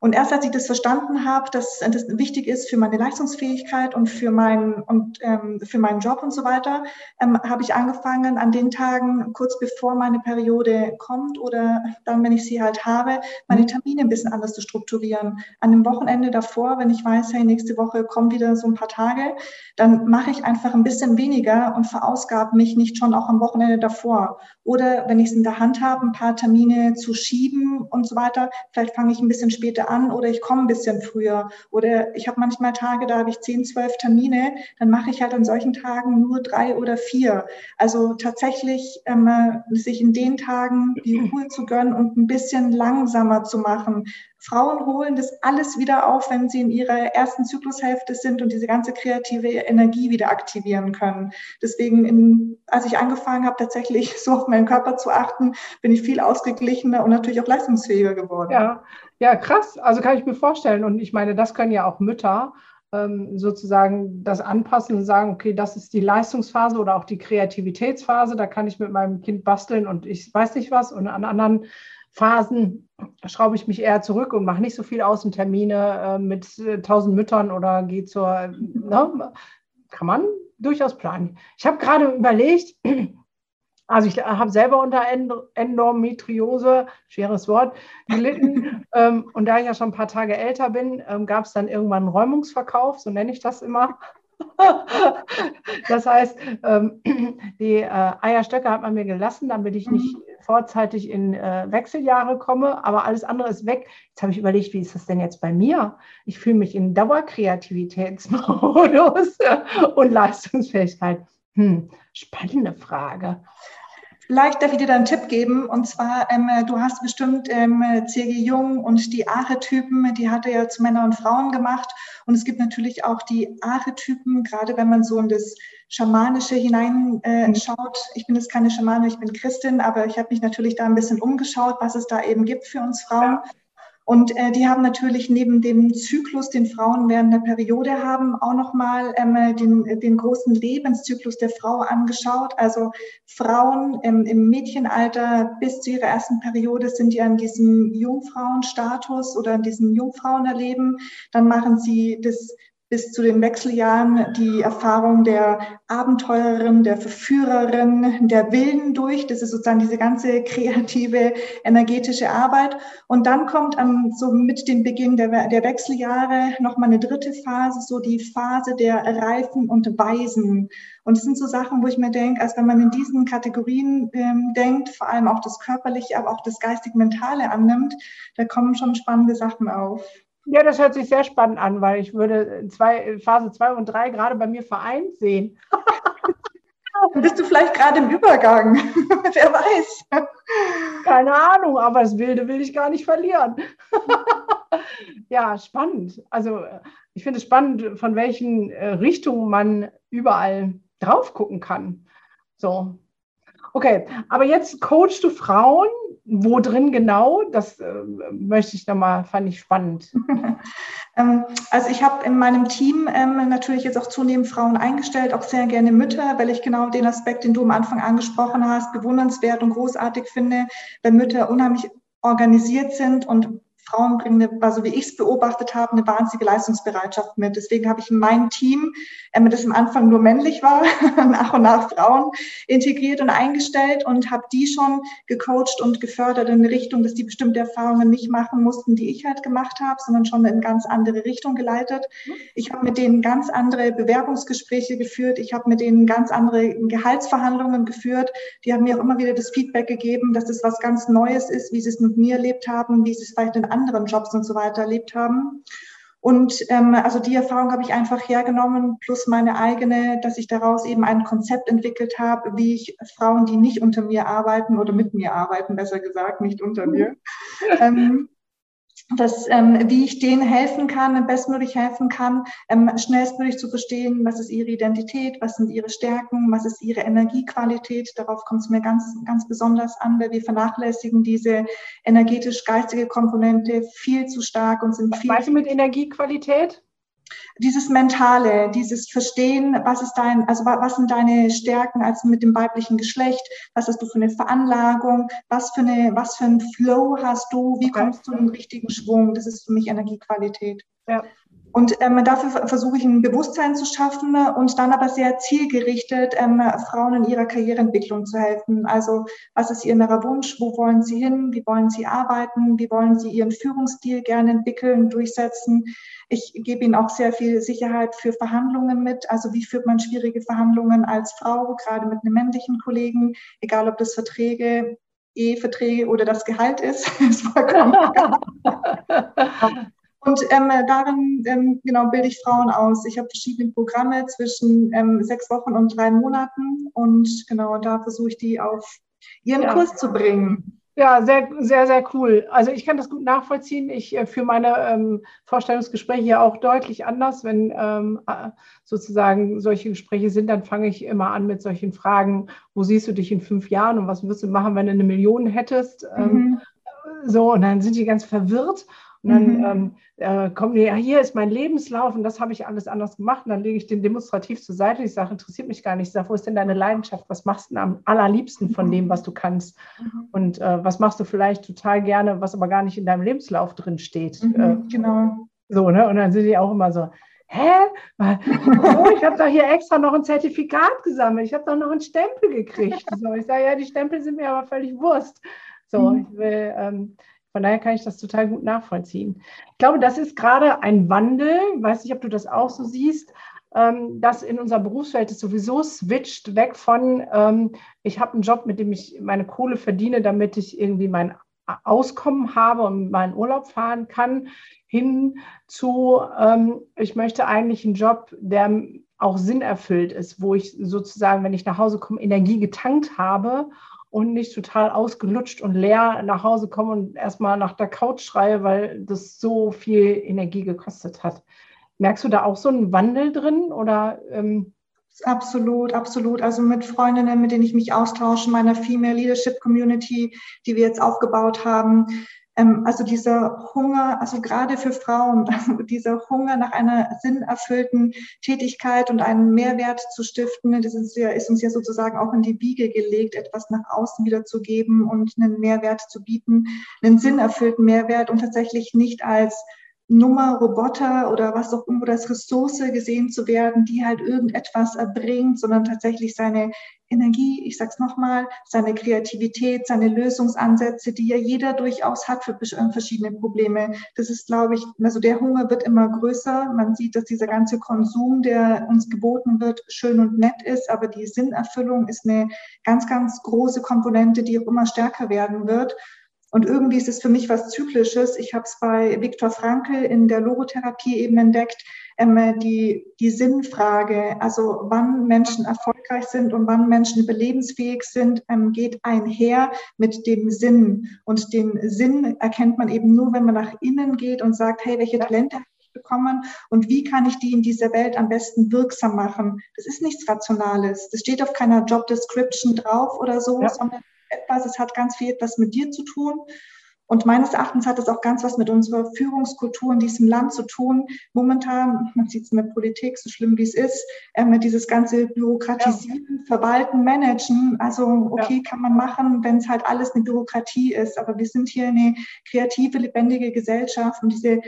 Und erst als ich das verstanden habe, dass das wichtig ist für meine Leistungsfähigkeit und für, mein, und, ähm, für meinen Job und so weiter, ähm, habe ich angefangen, an den Tagen, kurz bevor meine Periode kommt oder dann, wenn ich sie halt habe, meine mhm. Termine ein bisschen anders zu strukturieren. An dem Wochenende davor, wenn ich weiß, hey, nächste Woche kommen wieder so ein paar Tage, dann mache ich einfach ein bisschen weniger und verausgabe mich nicht schon auch am Wochenende davor. Oder wenn ich es in der Hand habe, ein paar Termine zu schieben und so weiter, vielleicht fange ich ein bisschen später früher an oder ich komme ein bisschen früher. Oder ich habe manchmal Tage, da habe ich zehn, zwölf Termine, dann mache ich halt an solchen Tagen nur drei oder vier. Also tatsächlich ähm, sich in den Tagen die Ruhe zu gönnen und ein bisschen langsamer zu machen. Frauen holen das alles wieder auf, wenn sie in ihrer ersten Zyklushälfte sind und diese ganze kreative Energie wieder aktivieren können. Deswegen, in, als ich angefangen habe, tatsächlich <laughs> so auf meinen Körper zu achten, bin ich viel ausgeglichener und natürlich auch leistungsfähiger geworden. Ja, ja, krass. Also kann ich mir vorstellen. Und ich meine, das können ja auch Mütter ähm, sozusagen das anpassen und sagen, okay, das ist die Leistungsphase oder auch die Kreativitätsphase. Da kann ich mit meinem Kind basteln und ich weiß nicht was. Und an anderen Phasen schraube ich mich eher zurück und mache nicht so viel Außentermine äh, mit äh, tausend Müttern oder gehe zur, ne? kann man durchaus planen. Ich habe gerade überlegt, also ich habe selber unter Endometriose, schweres Wort, gelitten. <laughs> ähm, und da ich ja schon ein paar Tage älter bin, ähm, gab es dann irgendwann einen Räumungsverkauf, so nenne ich das immer. <laughs> das heißt, ähm, die äh, Eierstöcke hat man mir gelassen, damit ich nicht mhm. vorzeitig in äh, Wechseljahre komme, aber alles andere ist weg. Jetzt habe ich überlegt, wie ist das denn jetzt bei mir? Ich fühle mich in Dauerkreativitätsmodus <laughs> und Leistungsfähigkeit. Hm, spannende Frage. Vielleicht darf ich dir da einen Tipp geben. Und zwar, ähm, du hast bestimmt ähm, C.G. Jung und die Archetypen, die hat er ja zu Männern und Frauen gemacht. Und es gibt natürlich auch die Archetypen, gerade wenn man so in das Schamanische hineinschaut. Äh, mhm. ich bin jetzt keine Schamane, ich bin Christin, aber ich habe mich natürlich da ein bisschen umgeschaut, was es da eben gibt für uns Frauen. Ja. Und äh, die haben natürlich neben dem Zyklus, den Frauen während der Periode haben, auch nochmal ähm, den, den großen Lebenszyklus der Frau angeschaut. Also Frauen ähm, im Mädchenalter bis zu ihrer ersten Periode sind ja in diesem Jungfrauenstatus oder in diesem Jungfrauenerleben. Dann machen sie das bis zu den Wechseljahren die Erfahrung der Abenteurerin, der Verführerin, der Wilden durch. Das ist sozusagen diese ganze kreative, energetische Arbeit. Und dann kommt an, so mit dem Beginn der, der Wechseljahre nochmal eine dritte Phase, so die Phase der Reifen und Weisen. Und es sind so Sachen, wo ich mir denke, als wenn man in diesen Kategorien ähm, denkt, vor allem auch das Körperliche, aber auch das geistig-mentale annimmt, da kommen schon spannende Sachen auf. Ja, das hört sich sehr spannend an, weil ich würde zwei, Phase 2 und 3 gerade bei mir vereint sehen. Dann <laughs> bist du vielleicht gerade im Übergang. <laughs> Wer weiß. Keine Ahnung, aber das Wilde will ich gar nicht verlieren. <laughs> ja, spannend. Also ich finde es spannend, von welchen äh, Richtungen man überall drauf gucken kann. So. Okay, aber jetzt coachst du Frauen wo drin genau? Das äh, möchte ich nochmal, fand ich spannend. <laughs> Ähm, also ich habe in meinem Team ähm, natürlich jetzt auch zunehmend Frauen eingestellt, auch sehr gerne Mütter, weil ich genau den Aspekt, den du am Anfang angesprochen hast, bewundernswert und großartig finde, wenn Mütter unheimlich organisiert sind und Frauen bringen, eine, also wie ich es beobachtet habe, eine wahnsinnige Leistungsbereitschaft mit. Deswegen habe ich in mein Team, ähm, das am Anfang nur männlich war, <laughs> nach und nach Frauen integriert und eingestellt und habe die schon gecoacht und gefördert in eine Richtung, dass die bestimmte Erfahrungen nicht machen mussten, die ich halt gemacht habe, sondern schon in ganz andere Richtung geleitet. Ich habe mit denen ganz andere Bewerbungsgespräche geführt. Ich habe mit denen ganz andere Gehaltsverhandlungen geführt. Die haben mir auch immer wieder das Feedback gegeben, dass das was ganz Neues ist, wie sie es mit mir erlebt haben, wie sie es vielleicht in anderen Jobs und so weiter erlebt haben. Und ähm, also die Erfahrung habe ich einfach hergenommen, plus meine eigene, dass ich daraus eben ein Konzept entwickelt habe, wie ich Frauen, die nicht unter mir arbeiten oder mit mir arbeiten, besser gesagt, nicht unter mir, <laughs> ähm, dass, ähm, wie ich denen helfen kann, bestmöglich helfen kann, ähm, schnellstmöglich zu verstehen, was ist ihre Identität, was sind ihre Stärken, was ist ihre Energiequalität. Darauf kommt es mir ganz, ganz besonders an, weil wir vernachlässigen diese energetisch-geistige Komponente viel zu stark und sind viel. Was mit Energiequalität? Dieses Mentale, dieses Verstehen, was ist dein, also was sind deine Stärken als mit dem weiblichen Geschlecht, was hast du für eine Veranlagung, was für eine, was für ein Flow hast du, wie kommst du in den richtigen Schwung, das ist für mich Energiequalität. Ja. Und ähm, dafür versuche ich ein Bewusstsein zu schaffen und dann aber sehr zielgerichtet ähm, Frauen in ihrer Karriereentwicklung zu helfen. Also was ist ihr innerer Wunsch? Wo wollen sie hin? Wie wollen sie arbeiten? Wie wollen sie ihren Führungsstil gerne entwickeln, durchsetzen? Ich gebe ihnen auch sehr viel Sicherheit für Verhandlungen mit. Also wie führt man schwierige Verhandlungen als Frau, gerade mit einem männlichen Kollegen, egal ob das Verträge Eheverträge oder das Gehalt ist. <laughs> ist vollkommen <laughs> Und ähm, darin ähm, genau bilde ich Frauen aus. Ich habe verschiedene Programme zwischen ähm, sechs Wochen und drei Monaten und genau da versuche ich die auf ihren ja. Kurs zu bringen. Ja, sehr, sehr, sehr cool. Also ich kann das gut nachvollziehen. Ich äh, führe meine ähm, Vorstellungsgespräche ja auch deutlich anders. Wenn ähm, äh, sozusagen solche Gespräche sind, dann fange ich immer an mit solchen Fragen, wo siehst du dich in fünf Jahren und was würdest du machen, wenn du eine Million hättest? Ähm, mhm. so, und dann sind die ganz verwirrt. Und dann mhm. ähm, äh, kommen die, ja, hier ist mein Lebenslauf und das habe ich alles anders gemacht. Und dann lege ich den demonstrativ zur Seite. Ich sage, interessiert mich gar nicht. Ich sage, wo ist denn deine Leidenschaft? Was machst du denn am allerliebsten von dem, was du kannst? Mhm. Und äh, was machst du vielleicht total gerne, was aber gar nicht in deinem Lebenslauf drin steht? Mhm, äh, genau. So, ne? Und dann sind die auch immer so, hä? <laughs> Oh, ich habe doch hier extra noch ein Zertifikat gesammelt. Ich habe doch noch einen Stempel gekriegt. So, ich sage, ja, die Stempel sind mir aber völlig Wurst. So, mhm. ich will, ähm, von daher kann ich das total gut nachvollziehen. Ich glaube, das ist gerade ein Wandel, weiß nicht, ob du das auch so siehst, ähm, dass in unserer Berufswelt es sowieso switcht weg von, ähm, ich habe einen Job, mit dem ich meine Kohle verdiene, damit ich irgendwie mein Auskommen habe und meinen Urlaub fahren kann, hin zu, ähm, ich möchte eigentlich einen Job, der auch Sinn erfüllt ist, wo ich sozusagen, wenn ich nach Hause komme, Energie getankt habe und nicht total ausgelutscht und leer nach Hause komme und erstmal nach der Couch schreie, weil das so viel Energie gekostet hat. Merkst du da auch so einen Wandel drin oder? Ähm Absolut, absolut. Also mit Freundinnen, mit denen ich mich austausche, meiner Female Leadership Community, die wir jetzt aufgebaut haben, also dieser Hunger, also gerade für Frauen, <laughs> dieser Hunger nach einer sinnerfüllten Tätigkeit und einen Mehrwert zu stiften, das ist, ja, ist uns ja sozusagen auch in die Wiege gelegt, etwas nach außen wieder zu geben und einen Mehrwert zu bieten, einen sinnerfüllten Mehrwert und tatsächlich nicht als Nummer, Roboter oder was auch immer, das Ressource gesehen zu werden, die halt irgendetwas erbringt, sondern tatsächlich seine Energie, ich sag's nochmal, seine Kreativität, seine Lösungsansätze, die ja jeder durchaus hat für äh, verschiedene Probleme. Das ist, glaube ich, also der Hunger wird immer größer. Man sieht, dass dieser ganze Konsum, der uns geboten wird, schön und nett ist, aber die Sinnerfüllung ist eine ganz, ganz große Komponente, die auch immer stärker werden wird. Und irgendwie ist es für mich was Zyklisches. Ich habe es bei Viktor Frankl in der Logotherapie eben entdeckt, ähm, die, die Sinnfrage, also wann Menschen erfolgreich sind und wann Menschen überlebensfähig sind, ähm, geht einher mit dem Sinn. Und den Sinn erkennt man eben nur, wenn man nach innen geht und sagt, hey, welche Talente habe ich bekommen und wie kann ich die in dieser Welt am besten wirksam machen? Das ist nichts Rationales. Das steht auf keiner Job Description drauf oder so, ja. sondern etwas, es hat ganz viel etwas mit dir zu tun. Und meines Erachtens hat es auch ganz was mit unserer Führungskultur in diesem Land zu tun. Momentan, man sieht es in der Politik, so schlimm wie es ist, äh, mit dieses ganze Bürokratisieren, ja. Verwalten, Managen. Also, okay, ja. kann man machen, wenn es halt alles eine Bürokratie ist. Aber wir sind hier eine kreative, lebendige Gesellschaft und diese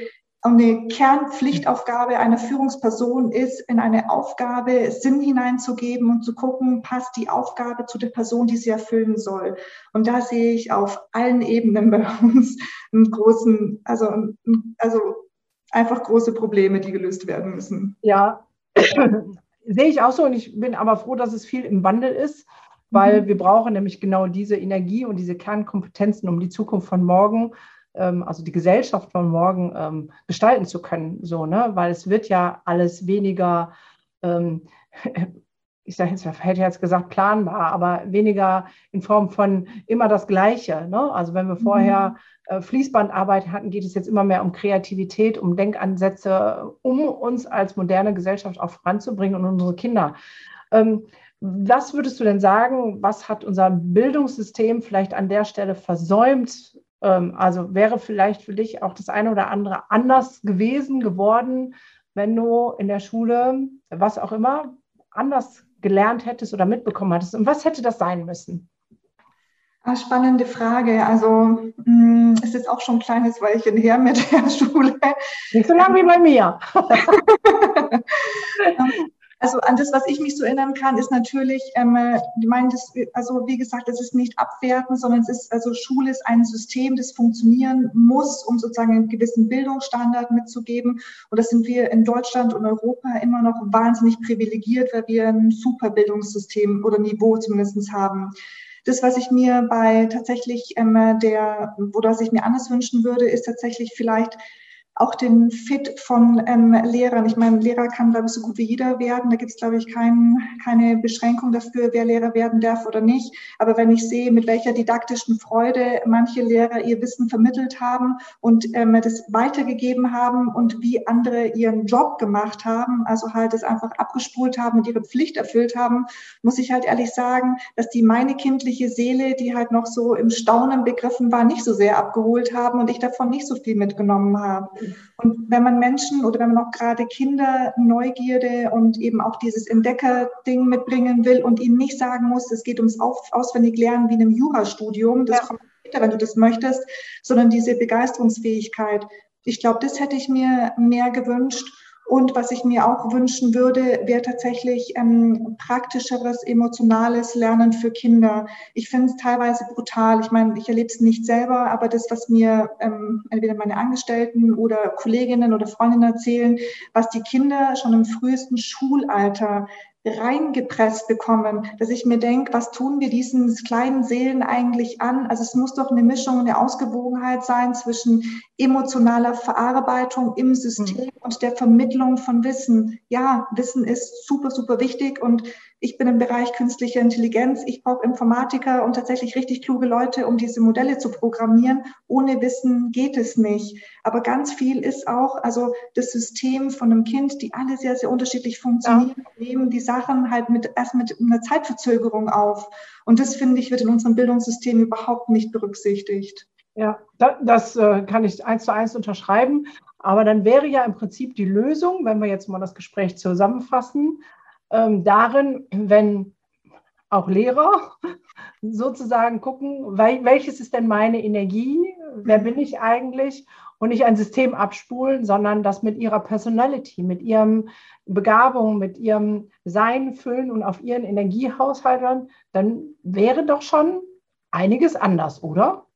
eine Kernpflichtaufgabe einer Führungsperson ist, in eine Aufgabe Sinn hineinzugeben und zu gucken, passt die Aufgabe zu der Person, die sie erfüllen soll. Und da sehe ich auf allen Ebenen bei uns einen großen, also, also einfach große Probleme, die gelöst werden müssen. Ja, <clears throat> sehe ich auch so und ich bin aber froh, dass es viel im Wandel ist, weil mhm. wir brauchen nämlich genau diese Energie und diese Kernkompetenzen, um die Zukunft von morgen ähm, also die Gesellschaft von morgen ähm, gestalten zu können, so, ne? Weil es wird ja alles weniger, ähm, <laughs> ich sage jetzt, hätte jetzt gesagt, planbar, aber weniger in Form von immer das Gleiche. Ne? Also wenn wir mhm. vorher äh, Fließbandarbeit hatten, geht es jetzt immer mehr um Kreativität, um Denkansätze, um uns als moderne Gesellschaft auch voranzubringen und unsere Kinder. Ähm, was würdest du denn sagen, was hat unser Bildungssystem vielleicht an der Stelle versäumt, ähm, also wäre vielleicht für dich auch das eine oder andere anders gewesen, geworden, wenn du in der Schule, was auch immer, anders gelernt hättest oder mitbekommen hättest. Und was hätte das sein müssen? Ah, spannende Frage. Also mm, es ist auch schon ein kleines Weilchen her mit der <laughs> Schule. Nicht so lange wie bei mir. <laughs> <laughs> Also an das, was ich mich so erinnern kann, ist natürlich, ähm, ich meine, das, also wie gesagt, das ist nicht abwerten, sondern es ist, also Schule ist ein System, das funktionieren muss, um sozusagen einen gewissen Bildungsstandard mitzugeben. Und das sind wir in Deutschland und Europa immer noch wahnsinnig privilegiert, weil wir ein super Bildungssystem oder Niveau zumindest haben. Das, was ich mir bei tatsächlich ähm, der, oder was ich mir anders wünschen würde, ist tatsächlich vielleicht auch den Fit von ähm, Lehrern. Ich meine, Lehrer kann, glaube ich, so gut wie jeder werden. Da gibt es, glaube ich, kein, keine Beschränkung dafür, wer Lehrer werden darf oder nicht. Aber wenn ich sehe, mit welcher didaktischen Freude manche Lehrer ihr Wissen vermittelt haben und ähm, das weitergegeben haben und wie andere ihren Job gemacht haben, also halt es einfach abgespult haben und ihre Pflicht erfüllt haben, muss ich halt ehrlich sagen, dass die meine kindliche Seele, die halt noch so im Staunen begriffen war, nicht so sehr abgeholt haben und ich davon nicht so viel mitgenommen habe. Und wenn man Menschen oder wenn man auch gerade Kinder Neugierde und eben auch dieses Entdecker-Ding mitbringen will und ihnen nicht sagen muss, es geht ums Auf Auswendiglernen wie in einem Jurastudium, das ja. kommt später, wenn du das möchtest, sondern diese Begeisterungsfähigkeit. Ich glaube, das hätte ich mir mehr gewünscht. Und was ich mir auch wünschen würde, wäre tatsächlich ähm, praktischeres, emotionales Lernen für Kinder. Ich finde es teilweise brutal. Ich meine, ich erlebe es nicht selber, aber das, was mir ähm, entweder meine Angestellten oder Kolleginnen oder Freundinnen erzählen, was die Kinder schon im frühesten Schulalter reingepresst bekommen, dass ich mir denke, was tun wir diesen kleinen Seelen eigentlich an? Also es muss doch eine Mischung, eine Ausgewogenheit sein zwischen emotionaler Verarbeitung im System mhm. und der Vermittlung von Wissen. Ja, Wissen ist super, super wichtig und ich bin im Bereich künstliche Intelligenz. Ich brauche Informatiker und tatsächlich richtig kluge Leute, um diese Modelle zu programmieren. Ohne Wissen geht es nicht. Aber ganz viel ist auch, also das System von einem Kind, die alle sehr, sehr unterschiedlich funktionieren, ja. nehmen die Sachen halt mit, erst mit einer Zeitverzögerung auf. Und das, finde ich, wird in unserem Bildungssystem überhaupt nicht berücksichtigt. Ja, das äh, kann ich eins zu eins unterschreiben. Aber dann wäre ja im Prinzip die Lösung, wenn wir jetzt mal das Gespräch zusammenfassen, ähm, darin, wenn auch Lehrer sozusagen gucken, welches ist denn meine Energie, wer bin ich eigentlich und nicht ein System abspulen, sondern das mit ihrer Personality, mit ihrem Begabung, mit ihrem Sein füllen und auf ihren Energiehaushaltern, dann wäre doch schon einiges anders, oder?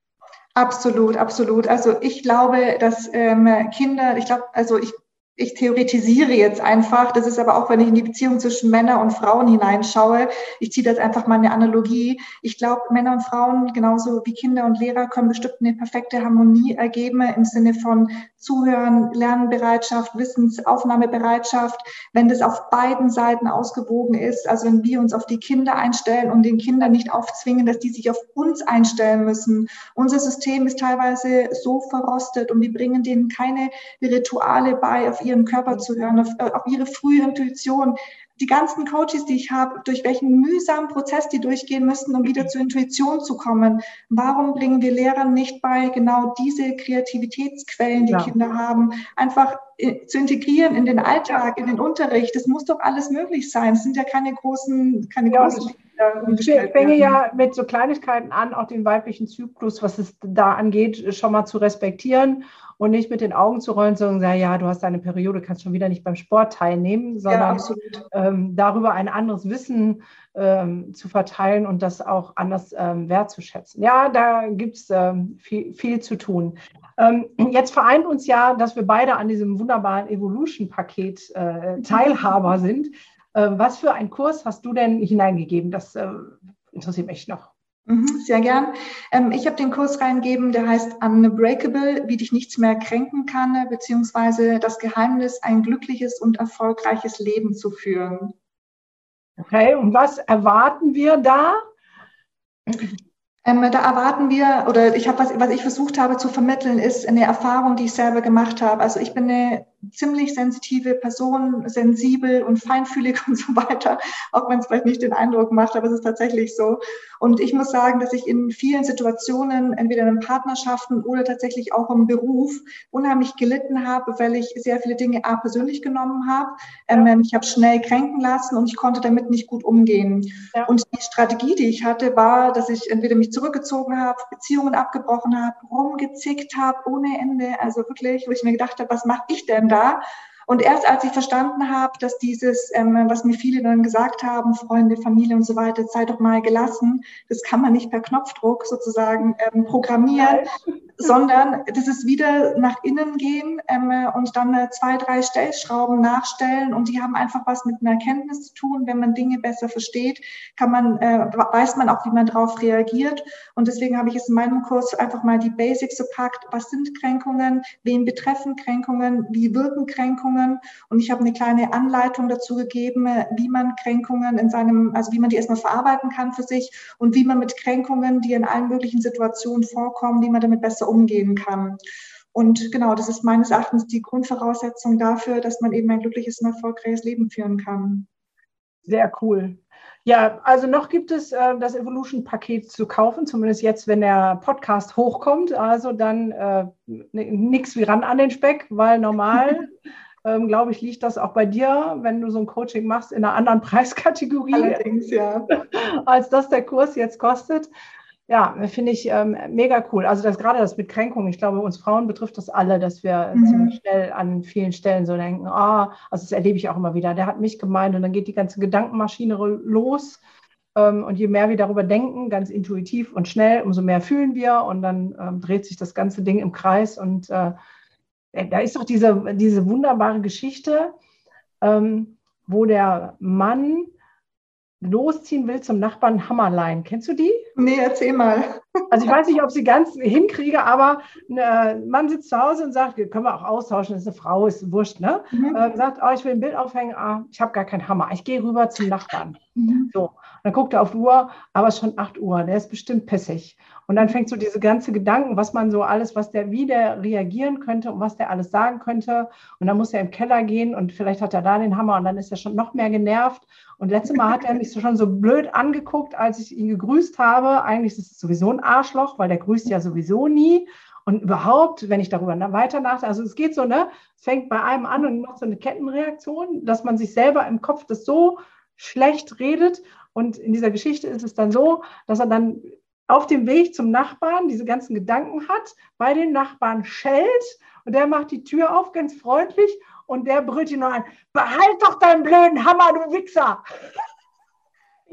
Absolut, absolut. Also ich glaube, dass ähm, Kinder, ich glaube, also ich ich theoretisiere jetzt einfach, das ist aber auch, wenn ich in die Beziehung zwischen Männern und Frauen hineinschaue, ich ziehe das einfach mal eine Analogie. Ich glaube, Männer und Frauen, genauso wie Kinder und Lehrer, können bestimmt eine perfekte Harmonie ergeben im Sinne von Zuhören, Lernbereitschaft, Wissensaufnahmebereitschaft, wenn das auf beiden Seiten ausgewogen ist, also wenn wir uns auf die Kinder einstellen und den Kindern nicht aufzwingen, dass die sich auf uns einstellen müssen. Unser System ist teilweise so verrostet und wir bringen denen keine Rituale bei, auf ihren Körper zu hören, auf, äh, auf ihre frühe Intuition. Die ganzen Coaches, die ich habe, durch welchen mühsamen Prozess die durchgehen müssen, um wieder zur Intuition zu kommen. Warum bringen wir Lehrern nicht bei, genau diese Kreativitätsquellen, die ja. Kinder haben, einfach äh, zu integrieren in den Alltag, in den Unterricht? Das muss doch alles möglich sein. Es sind ja keine großen, keine ja, großen. Ich fange ja mit so Kleinigkeiten an, auch den weiblichen Zyklus, was es da angeht, schon mal zu respektieren und nicht mit den Augen zu rollen, sondern sagen, ja, du hast deine Periode, kannst schon wieder nicht beim Sport teilnehmen, sondern ja, ähm, darüber ein anderes Wissen ähm, zu verteilen und das auch anders ähm, wertzuschätzen. Ja, da gibt es ähm, viel, viel, zu tun. Ähm, jetzt vereint uns ja, dass wir beide an diesem wunderbaren Evolution-Paket äh, <laughs> Teilhaber sind. Äh, was für einen Kurs hast du denn hineingegeben? Das äh, interessiert mich noch. Mhm, sehr gern. Ähm, ich habe den Kurs reingegeben, der heißt Unbreakable, wie dich nichts mehr kränken kann, beziehungsweise das Geheimnis, ein glückliches und erfolgreiches Leben zu führen. Okay, und was erwarten wir da? Ähm, da erwarten wir, oder ich habe was, was ich versucht habe zu vermitteln, ist eine Erfahrung, die ich selber gemacht habe. Also ich bin eine ziemlich sensitive Person, sensibel und feinfühlig <laughs> und so weiter, auch wenn es vielleicht nicht den Eindruck macht, aber es ist tatsächlich so. Und ich muss sagen, dass ich in vielen Situationen, entweder in Partnerschaften oder tatsächlich auch im Beruf, unheimlich gelitten habe, weil ich sehr viele Dinge A persönlich genommen habe. Ähm, ich habe schnell kränken lassen und ich konnte damit nicht gut umgehen. Ja. Und die Strategie, die ich hatte, war, dass ich entweder mich zurückgezogen habe, Beziehungen abgebrochen habe, rumgezickt habe ohne Ende. Also wirklich, wo ich mir gedacht habe, was mache ich denn da? Und erst als ich verstanden habe, dass dieses, ähm, was mir viele dann gesagt haben, Freunde, Familie und so weiter, sei doch mal gelassen, das kann man nicht per Knopfdruck sozusagen ähm, programmieren, <laughs> sondern das ist wieder nach innen gehen ähm, und dann äh, zwei, drei Stellschrauben nachstellen und die haben einfach was mit einer Erkenntnis zu tun. Wenn man Dinge besser versteht, kann man, äh, weiß man auch, wie man darauf reagiert. Und deswegen habe ich es in meinem Kurs einfach mal die Basics gepackt. Was sind Kränkungen? Wen betreffen Kränkungen? Wie wirken Kränkungen? Und ich habe eine kleine Anleitung dazu gegeben, wie man Kränkungen in seinem, also wie man die erstmal verarbeiten kann für sich und wie man mit Kränkungen, die in allen möglichen Situationen vorkommen, wie man damit besser umgehen kann. Und genau, das ist meines Erachtens die Grundvoraussetzung dafür, dass man eben ein glückliches und erfolgreiches Leben führen kann. Sehr cool. Ja, also noch gibt es äh, das Evolution-Paket zu kaufen, zumindest jetzt, wenn der Podcast hochkommt. Also dann äh, nichts wie ran an den Speck, weil normal, <laughs> ähm, glaube ich, liegt das auch bei dir, wenn du so ein Coaching machst, in einer anderen <laughs> Preiskategorie. Allerdings, ja. <laughs> Als das der Kurs jetzt kostet. Ja, finde ich ähm, mega cool. Also das gerade das mit Kränkung, ich glaube, uns Frauen betrifft das alle, dass wir mhm. ziemlich schnell an vielen Stellen so denken, ah, oh, also das erlebe ich auch immer wieder, der hat mich gemeint und dann geht die ganze Gedankenmaschine los. Ähm, und je mehr wir darüber denken, ganz intuitiv und schnell, umso mehr fühlen wir und dann ähm, dreht sich das ganze Ding im Kreis. Und äh, da ist doch diese, diese wunderbare Geschichte, ähm, wo der Mann losziehen will zum Nachbarn Hammerlein. Kennst du die? Nee, erzähl mal. Also ich weiß nicht, ob sie ganz hinkriege, aber ein äh, Mann sitzt zu Hause und sagt, können wir auch austauschen, das ist eine Frau, ist wurscht, ne? Mhm. Äh, sagt, oh, ich will ein Bild aufhängen, ah, ich habe gar keinen Hammer, ich gehe rüber zum Nachbarn. Mhm. So, dann guckt er auf die Uhr, aber es ist schon 8 Uhr, der ist bestimmt pissig. Und dann fängt so diese ganze Gedanken, was man so alles, was der, wie der reagieren könnte und was der alles sagen könnte. Und dann muss er im Keller gehen und vielleicht hat er da den Hammer und dann ist er schon noch mehr genervt. Und letztes Mal hat er mich schon so blöd angeguckt, als ich ihn gegrüßt habe. Eigentlich ist es sowieso ein Arschloch, weil der grüßt ja sowieso nie. Und überhaupt, wenn ich darüber weiter nachdenke, also es geht so, ne, es fängt bei einem an und macht so eine Kettenreaktion, dass man sich selber im Kopf das so schlecht redet. Und in dieser Geschichte ist es dann so, dass er dann auf dem Weg zum Nachbarn diese ganzen Gedanken hat, bei den Nachbarn schellt und der macht die Tür auf, ganz freundlich und der brüllt ihn nur an, behalt doch deinen blöden Hammer, du Wichser. <laughs>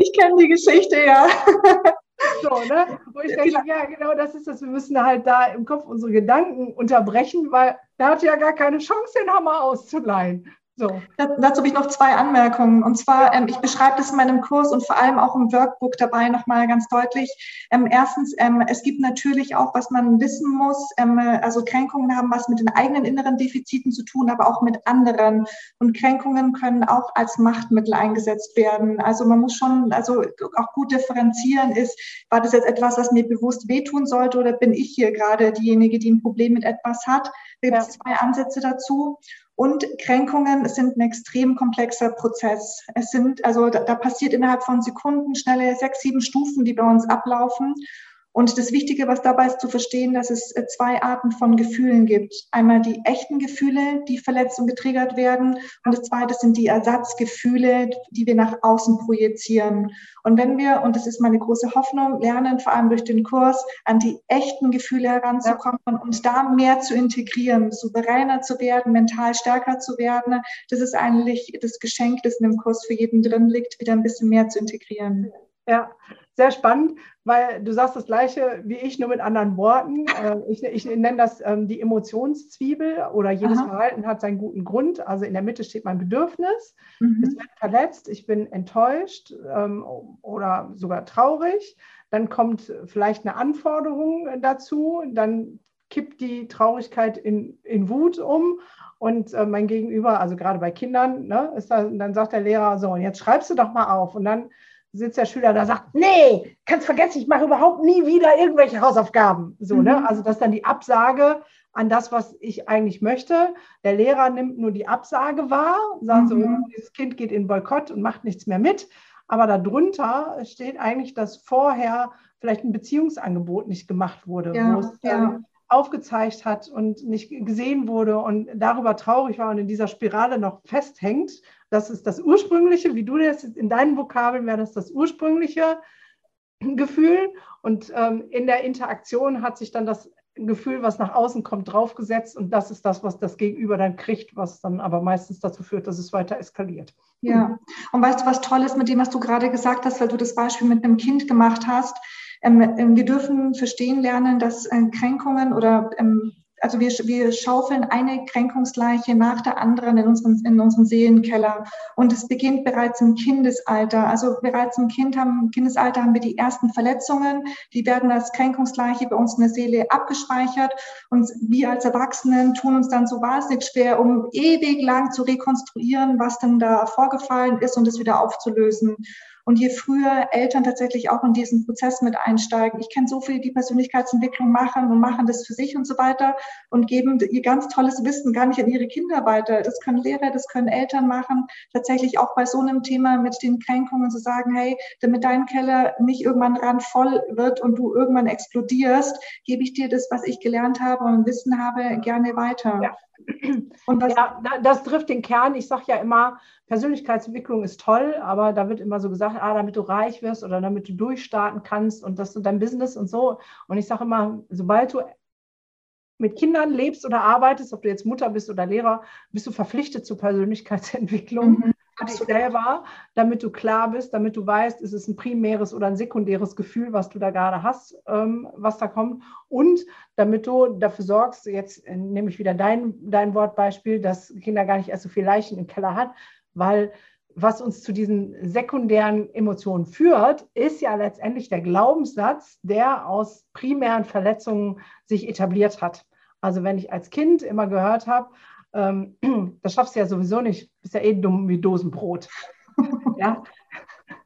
Ich kenne die Geschichte, ja. <laughs> So, ne? Wo ich denke, ja, genau das ist das. Wir müssen halt da im Kopf unsere Gedanken unterbrechen, weil er hat ja gar keine Chance, den Hammer auszuleihen. So. Dazu habe ich noch zwei Anmerkungen. Und zwar, ähm, ich beschreibe das in meinem Kurs und vor allem auch im Workbook dabei nochmal ganz deutlich. Ähm, erstens, ähm, es gibt natürlich auch, was man wissen muss, ähm, also Kränkungen haben was mit den eigenen inneren Defiziten zu tun, aber auch mit anderen. Und Kränkungen können auch als Machtmittel eingesetzt werden. Also man muss schon also auch gut differenzieren, ist, war das jetzt etwas, was mir bewusst wehtun sollte oder bin ich hier gerade diejenige, die ein Problem mit etwas hat? Da gibt es zwei Ansätze dazu. Und Kränkungen sind ein extrem komplexer Prozess. Es sind, also da, da passiert innerhalb von Sekunden schnelle sechs, sieben Stufen, die bei uns ablaufen. Und das Wichtige, was dabei ist zu verstehen, dass es äh, zwei Arten von Gefühlen gibt. Einmal die echten Gefühle, die verletzt und getriggert werden. Und das zweite sind die Ersatzgefühle, die wir nach außen projizieren. Und wenn wir, und das ist meine große Hoffnung, lernen, vor allem durch den Kurs, an die echten Gefühle heranzukommen und da mehr zu integrieren, souveräner zu werden, mental stärker zu werden, das ist eigentlich das Geschenk, das in dem Kurs für jeden drin liegt, wieder ein bisschen mehr zu integrieren. Ja, sehr spannend, weil du sagst das Gleiche wie ich, nur mit anderen Worten. <laughs> Äh, ich, ich nenne das ähm, die Emotionszwiebel oder jedes Aha. Verhalten hat seinen guten Grund. Also in der Mitte steht mein Bedürfnis. Mhm. Es wird verletzt, ich bin enttäuscht ähm, oder sogar traurig. Dann kommt vielleicht eine Anforderung dazu. Dann kippt die Traurigkeit in, in Wut um und äh, mein Gegenüber, also gerade bei Kindern, ne, ist da, dann sagt der Lehrer so, und jetzt schreibst du doch mal auf. Und dann sitzt der Schüler da sagt, nee, kannst vergessen, ich mache überhaupt nie wieder irgendwelche Hausaufgaben. So, ne? mhm. ne? Also das ist dann die Absage an das, was ich eigentlich möchte. Der Lehrer nimmt nur die Absage wahr, sagt mhm. so, dieses Kind geht in Boykott und macht nichts mehr mit. Aber darunter steht eigentlich, dass vorher vielleicht ein Beziehungsangebot nicht gemacht wurde, ja, wo es ja. Aufgezeigt hat und nicht gesehen wurde und darüber traurig war und in dieser Spirale noch festhängt das ist das ursprüngliche, wie du das in deinen Vokabeln wäre das das ursprüngliche Gefühl. Und ähm, in der Interaktion hat sich dann das Gefühl, was nach außen kommt, draufgesetzt. Und das ist das, was das Gegenüber dann kriegt, was dann aber meistens dazu führt, dass es weiter eskaliert. Ja, und weißt du, was toll ist mit dem, was du gerade gesagt hast, weil du das Beispiel mit einem Kind gemacht hast? Ähm, ähm, wir dürfen verstehen lernen, dass äh, Kränkungen oder ähm, also wir, wir schaufeln eine Kränkungsleiche nach der anderen in unserem, in unserem Seelenkeller. Und es beginnt bereits im Kindesalter. Also bereits im kind haben, Kindesalter haben wir die ersten Verletzungen. Die werden als Kränkungsleiche bei uns in der Seele abgespeichert. Und wir als Erwachsenen tun uns dann so wahnsinnig schwer, um ewig lang zu rekonstruieren, was denn da vorgefallen ist und es wieder aufzulösen. Und je früher Eltern tatsächlich auch in diesen Prozess mit einsteigen, ich kenne so viele, die Persönlichkeitsentwicklung machen und machen das für sich und so weiter und geben ihr ganz tolles Wissen gar nicht an ihre Kinder weiter. Das können Lehrer, das können Eltern machen. Tatsächlich auch bei so einem Thema mit den Kränkungen zu sagen, hey, damit dein Keller nicht irgendwann randvoll wird und du irgendwann explodierst, gebe ich dir das, was ich gelernt habe und Wissen habe, gerne weiter. Ja. Und ja, das trifft den Kern. Ich sage ja immer, Persönlichkeitsentwicklung ist toll, aber da wird immer so gesagt, ah, damit du reich wirst oder damit du durchstarten kannst und das ist dein Business und so. Und ich sage immer, sobald du mit Kindern lebst oder arbeitest, ob du jetzt Mutter bist oder Lehrer, bist du verpflichtet zur Persönlichkeitsentwicklung. Mhm dich selber, damit du klar bist, damit du weißt, ist es ein primäres oder ein sekundäres Gefühl, was du da gerade hast, ähm, was da kommt. Und damit du dafür sorgst, jetzt nehme ich wieder dein, dein Wortbeispiel, dass Kinder gar nicht erst so viel Leichen im Keller hat, weil was uns zu diesen sekundären Emotionen führt, ist ja letztendlich der Glaubenssatz, der aus primären Verletzungen sich etabliert hat. Also wenn ich als Kind immer gehört habe, ähm, <clears throat> das schaffst du ja sowieso nicht, bist ja eh dumm wie Dosenbrot. <laughs> ja?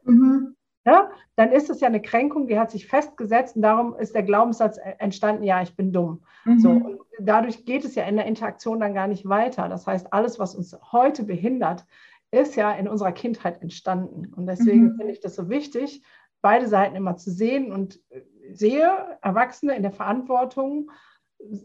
Mhm. ja? Dann ist es ja eine Kränkung, die hat sich festgesetzt und darum ist der Glaubenssatz entstanden, ja, ich bin dumm. Mhm. So, dadurch geht es ja in der Interaktion dann gar nicht weiter. Das heißt, alles, was uns heute behindert, ist ja in unserer Kindheit entstanden. Und deswegen mhm. finde ich das so wichtig, beide Seiten immer zu sehen und sehe Erwachsene in der Verantwortung,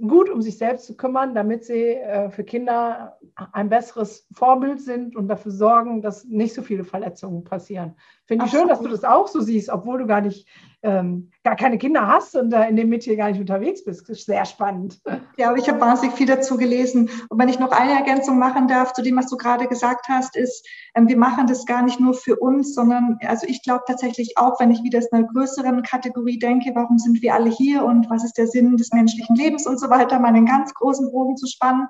gut um sich selbst zu kümmern, damit sie äh, für Kinder ein besseres Vorbild sind und dafür sorgen, dass nicht so viele Verletzungen passieren. Finde ich schön, dass du das auch so siehst, obwohl du gar nicht ähm, gar keine Kinder hast und da in dem Metier gar nicht unterwegs bist. Das ist sehr spannend. Ja, ich habe wahnsinnig viel dazu gelesen. Und wenn ich noch eine Ergänzung machen darf zu dem, was du gerade gesagt hast, ist, ähm, wir machen das gar nicht nur für uns, sondern also ich glaube tatsächlich auch, wenn ich wieder aus einer größeren Kategorie denke, warum sind wir alle hier und was ist der Sinn des menschlichen Lebens und so weiter, mal einen ganz großen Bogen zu spannen.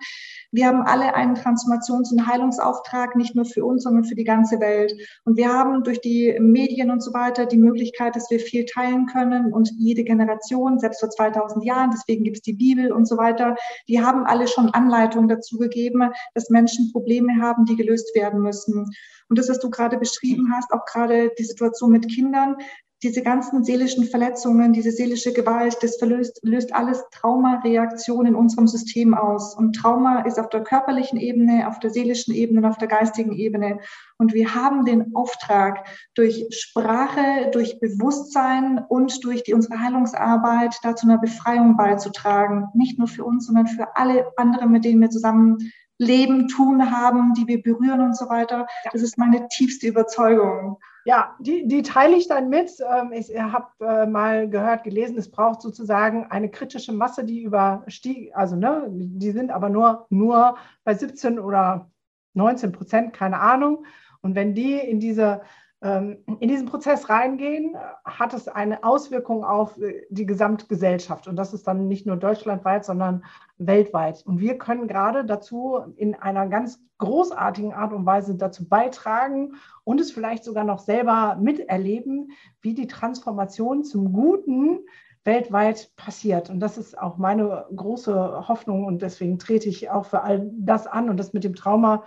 Wir haben alle einen Transformations- und Heilungsauftrag, nicht nur für uns, sondern für die ganze Welt. Und wir haben durch die Medien und so weiter die Möglichkeit, dass wir viel teilen können und jede Generation, selbst vor 2000 Jahren, deswegen gibt es die Bibel und so weiter, die haben alle schon Anleitungen dazu gegeben, dass Menschen Probleme haben, die gelöst werden müssen. Und das, was du gerade beschrieben hast, auch gerade die Situation mit Kindern, diese ganzen seelischen Verletzungen, diese seelische Gewalt, das verlöst, löst alles Traumareaktionen in unserem System aus. Und Trauma ist auf der körperlichen Ebene, auf der seelischen Ebene und auf der geistigen Ebene. Und wir haben den Auftrag, durch Sprache, durch Bewusstsein und durch die, unsere Heilungsarbeit dazu einer Befreiung beizutragen. Nicht nur für uns, sondern für alle anderen, mit denen wir zusammen leben, tun haben, die wir berühren und so weiter. Das ist meine tiefste Überzeugung. Ja, die, die teile ich dann mit. Ähm, ich habe äh, mal gehört, gelesen, es braucht sozusagen eine kritische Masse, die überstieg, also ne, die sind aber nur, nur bei 17 oder 19 Prozent, keine Ahnung. Und wenn die in diese in diesen Prozess reingehen, hat es eine Auswirkung auf äh, die Gesamtgesellschaft. Und das ist dann nicht nur deutschlandweit, sondern weltweit. Und wir können gerade dazu in einer ganz großartigen Art und Weise dazu beitragen und es vielleicht sogar noch selber miterleben, wie die Transformation zum Guten weltweit passiert. Und das ist auch meine große Hoffnung und deswegen trete ich auch für all das an und das mit dem Trauma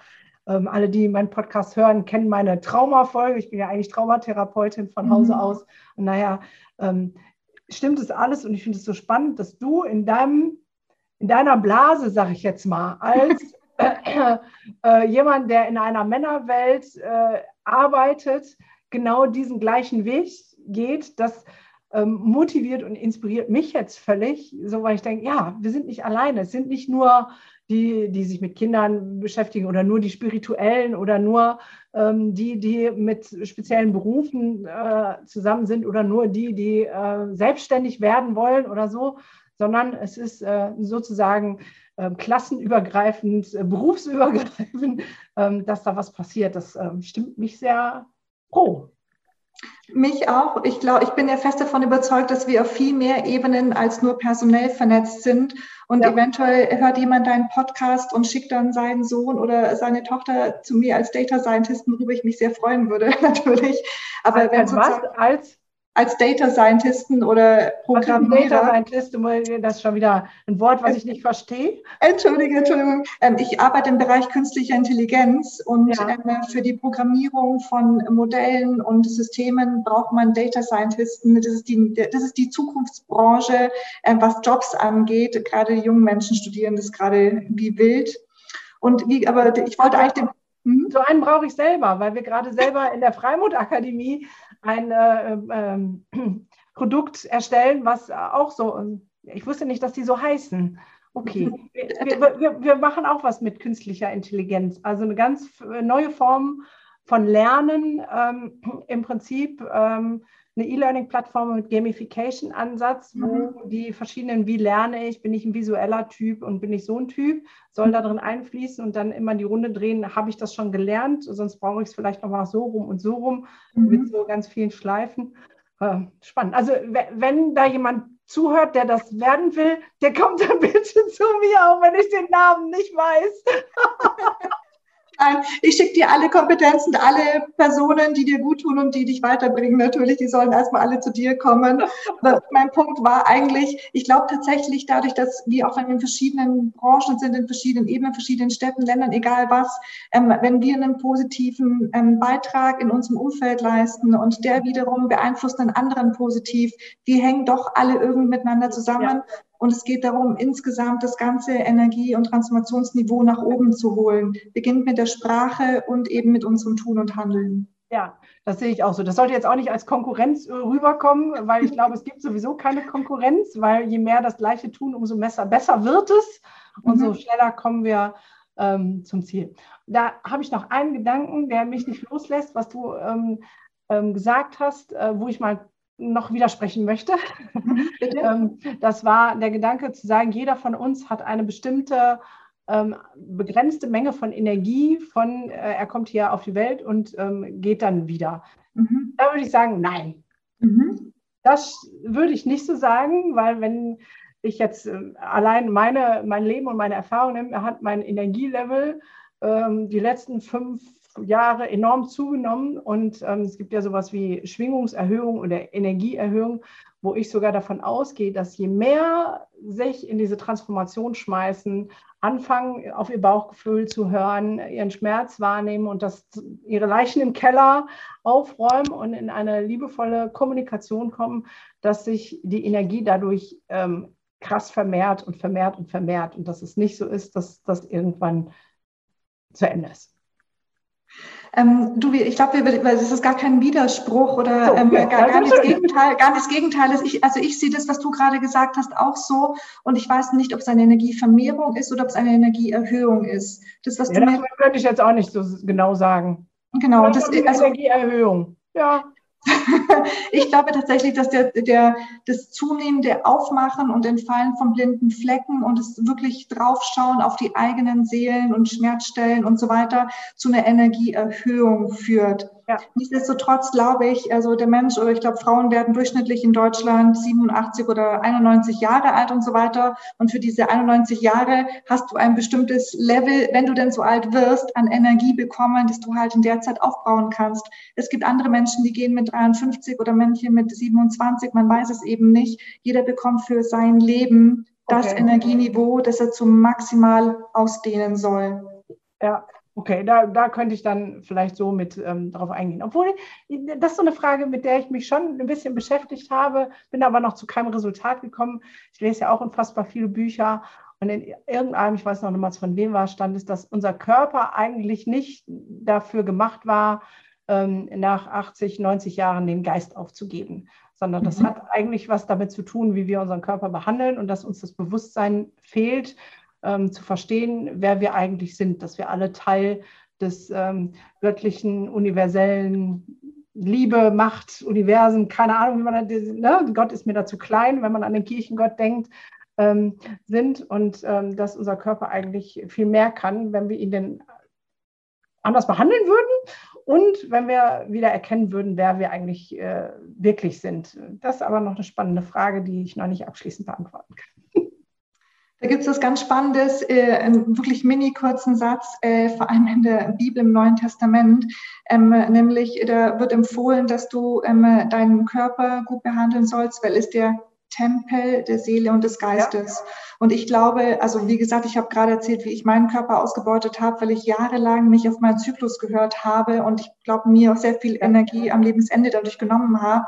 ähm, alle, die meinen Podcast hören, kennen meine Traumafolge. Ich bin ja eigentlich Traumatherapeutin von Hause mhm. aus. Und naja, ähm, stimmt es alles. Und ich finde es so spannend, dass du in deinem, in deiner Blase, sage ich jetzt mal, als äh, <laughs> äh, jemand, der in einer Männerwelt äh, arbeitet, genau diesen gleichen Weg geht, das ähm, motiviert und inspiriert mich jetzt völlig, so weil ich denke, ja, wir sind nicht alleine. Es sind nicht nur die, die sich mit Kindern beschäftigen oder nur die spirituellen oder nur ähm, die, die mit speziellen Berufen äh, zusammen sind oder nur die, die äh, selbstständig werden wollen oder so, sondern es ist äh, sozusagen ähm, klassenübergreifend, äh, berufsübergreifend, ähm, dass da was passiert. Das ähm, stimmt mich sehr froh. Mich auch. Ich glaube, ich bin ja fest davon überzeugt, dass wir auf viel mehr Ebenen als nur personell vernetzt sind. Und ja. eventuell hört jemand deinen Podcast und schickt dann seinen Sohn oder seine Tochter zu mir als Data Scientist, worüber ich mich sehr freuen würde, <laughs> natürlich. Aber als, wenn was? Als als Data Scientisten oder Programmierer. Data Scientist, das ist schon wieder ein Wort, was ich nicht verstehe. Entschuldige, Entschuldigung. Ähm, ich arbeite im Bereich künstlicher Intelligenz und ja. Ähm, für die Programmierung von Modellen und Systemen braucht man Data Scientisten. Das ist die, das ist die Zukunftsbranche, ähm, was Jobs angeht. Gerade die jungen Menschen studieren das gerade wie wild. Und wie, aber ich wollte eigentlich den? So einen brauche ich selber, weil wir gerade selber in der Freimut Akademie ein äh, ähm, <clears throat> Produkt erstellen, was auch so, ich wusste nicht, dass die so heißen. Okay, <laughs> wir, wir, wir, machen auch was mit künstlicher Intelligenz, also eine ganz neue Form von Lernen, ähm, im Prinzip ähm, eine E-Learning-Plattform mit Gamification-Ansatz, wo mhm. die verschiedenen, wie lerne ich, bin ich ein visueller Typ und bin ich so ein Typ, soll da drin einfließen und dann immer die Runde drehen, habe ich das schon gelernt, sonst brauche ich es vielleicht nochmal so rum und so rum mhm. mit so ganz vielen Schleifen. Äh, spannend. Also wenn da jemand zuhört, der das werden will, der kommt dann <laughs> bitte zu mir, auch wenn ich den Namen nicht weiß. <laughs> Nein, ich schicke dir alle Kompetenzen, alle Personen, die dir gut tun und die dich weiterbringen. Natürlich, die sollen erstmal alle zu dir kommen. <laughs> Aber mein Punkt war eigentlich, ich glaube tatsächlich dadurch, dass wir auch in verschiedenen Branchen sind, in verschiedenen Ebenen, verschiedenen Städten, Ländern, egal was, ähm, wenn wir einen positiven ähm, Beitrag in unserem Umfeld leisten und der wiederum beeinflusst einen anderen positiv, wir hängen doch alle irgendwie miteinander zusammen. Ja. Und es geht darum, insgesamt das ganze Energie- und Transformationsniveau nach oben zu holen. Beginnt mit der Sprache und eben mit unserem Tun und Handeln. Ja, das sehe ich auch so. Das sollte jetzt auch nicht als Konkurrenz äh, rüberkommen, weil ich glaube, es gibt sowieso keine Konkurrenz, weil je mehr das Gleiche tun, umso besser, besser wird es und mhm. so schneller kommen wir ähm, zum Ziel. Da habe ich noch einen Gedanken, der mich nicht loslässt, was du ähm, ähm, gesagt hast, äh, wo ich mal noch widersprechen möchte. <laughs> <laughs> Ähm, das war der Gedanke zu sagen, jeder von uns hat eine bestimmte ähm, begrenzte Menge von Energie, von äh, er kommt hier auf die Welt und ähm, geht dann wieder. Mhm. Da würde ich sagen, nein. Mhm. Das würde ich nicht so sagen, weil wenn ich jetzt äh, allein meine, mein Leben und meine Erfahrung nehme, hat mein Energielevel ähm, die letzten fünf Jahre enorm zugenommen und ähm, es gibt ja sowas wie Schwingungserhöhung oder Energieerhöhung, wo ich sogar davon ausgehe, dass je mehr sich in diese Transformation schmeißen, anfangen, auf ihr Bauchgefühl zu hören, ihren Schmerz wahrnehmen und das, ihre Leichen im Keller aufräumen und in eine liebevolle Kommunikation kommen, dass sich die Energie dadurch ähm, krass vermehrt und vermehrt und vermehrt und dass es nicht so ist, dass das irgendwann zu Ende ist. Ähm, du, ich glaube, es ist gar kein Widerspruch oder so, ähm, gar, gar, nicht Gegenteil, gar nicht das Gegenteil. Ich, also ich sehe das, was du gerade gesagt hast, auch so. Und ich weiß nicht, ob es eine Energievermehrung ist oder ob es eine Energieerhöhung ist. Das, was ja, du das könnte ich jetzt auch nicht so genau sagen. Genau, das ist also, Energieerhöhung. Ja. <laughs> ich glaube tatsächlich, dass der, der, das zunehmende Aufmachen und Entfallen von blinden Flecken und das wirklich draufschauen auf die eigenen Seelen und Schmerzstellen und so weiter zu einer Energieerhöhung führt. Ja. Nichtsdestotrotz glaube ich, also der Mensch oder ich glaube, Frauen werden durchschnittlich in Deutschland 87 oder 91 Jahre alt und so weiter. Und für diese 91 Jahre hast du ein bestimmtes Level, wenn du denn so alt wirst, an Energie bekommen, das du halt in der Zeit aufbauen kannst. Es gibt andere Menschen, die gehen mit 53 oder Männchen mit 27, man weiß es eben nicht. Jeder bekommt für sein Leben das okay. Energieniveau, das er zum maximal ausdehnen soll. Ja, Okay, da, da könnte ich dann vielleicht so mit ähm, drauf eingehen. Obwohl, das ist so eine Frage, mit der ich mich schon ein bisschen beschäftigt habe, bin aber noch zu keinem Resultat gekommen. Ich lese ja auch unfassbar viele Bücher und in irgendeinem, ich weiß noch nicht mal von wem war, stand es, dass unser Körper eigentlich nicht dafür gemacht war, ähm, nach 80, 90 Jahren den Geist aufzugeben, sondern das mhm. hat eigentlich was damit zu tun, wie wir unseren Körper behandeln und dass uns das Bewusstsein fehlt, ähm, zu verstehen, wer wir eigentlich sind, dass wir alle Teil des ähm, göttlichen, universellen Liebe, Macht, Universen, keine Ahnung, wie man das, ne? Gott ist mir da zu klein, wenn man an den Kirchengott denkt, ähm, sind und ähm, dass unser Körper eigentlich viel mehr kann, wenn wir ihn denn anders behandeln würden und wenn wir wieder erkennen würden, wer wir eigentlich äh, wirklich sind. Das ist aber noch eine spannende Frage, die ich noch nicht abschließend beantworten kann. Da gibt es was ganz Spannendes, äh, einen wirklich mini kurzen Satz, äh, vor allem in der Bibel im Neuen Testament, ähm, nämlich da wird empfohlen, dass du ähm, deinen Körper gut behandeln sollst, weil es der Tempel der Seele und des Geistes. Ja. Und ich glaube, also wie gesagt, ich habe gerade erzählt, wie ich meinen Körper ausgebeutet habe, weil ich jahrelang mich auf meinen Zyklus gehört habe und ich glaube, mir auch sehr viel Energie am Lebensende dadurch genommen habe.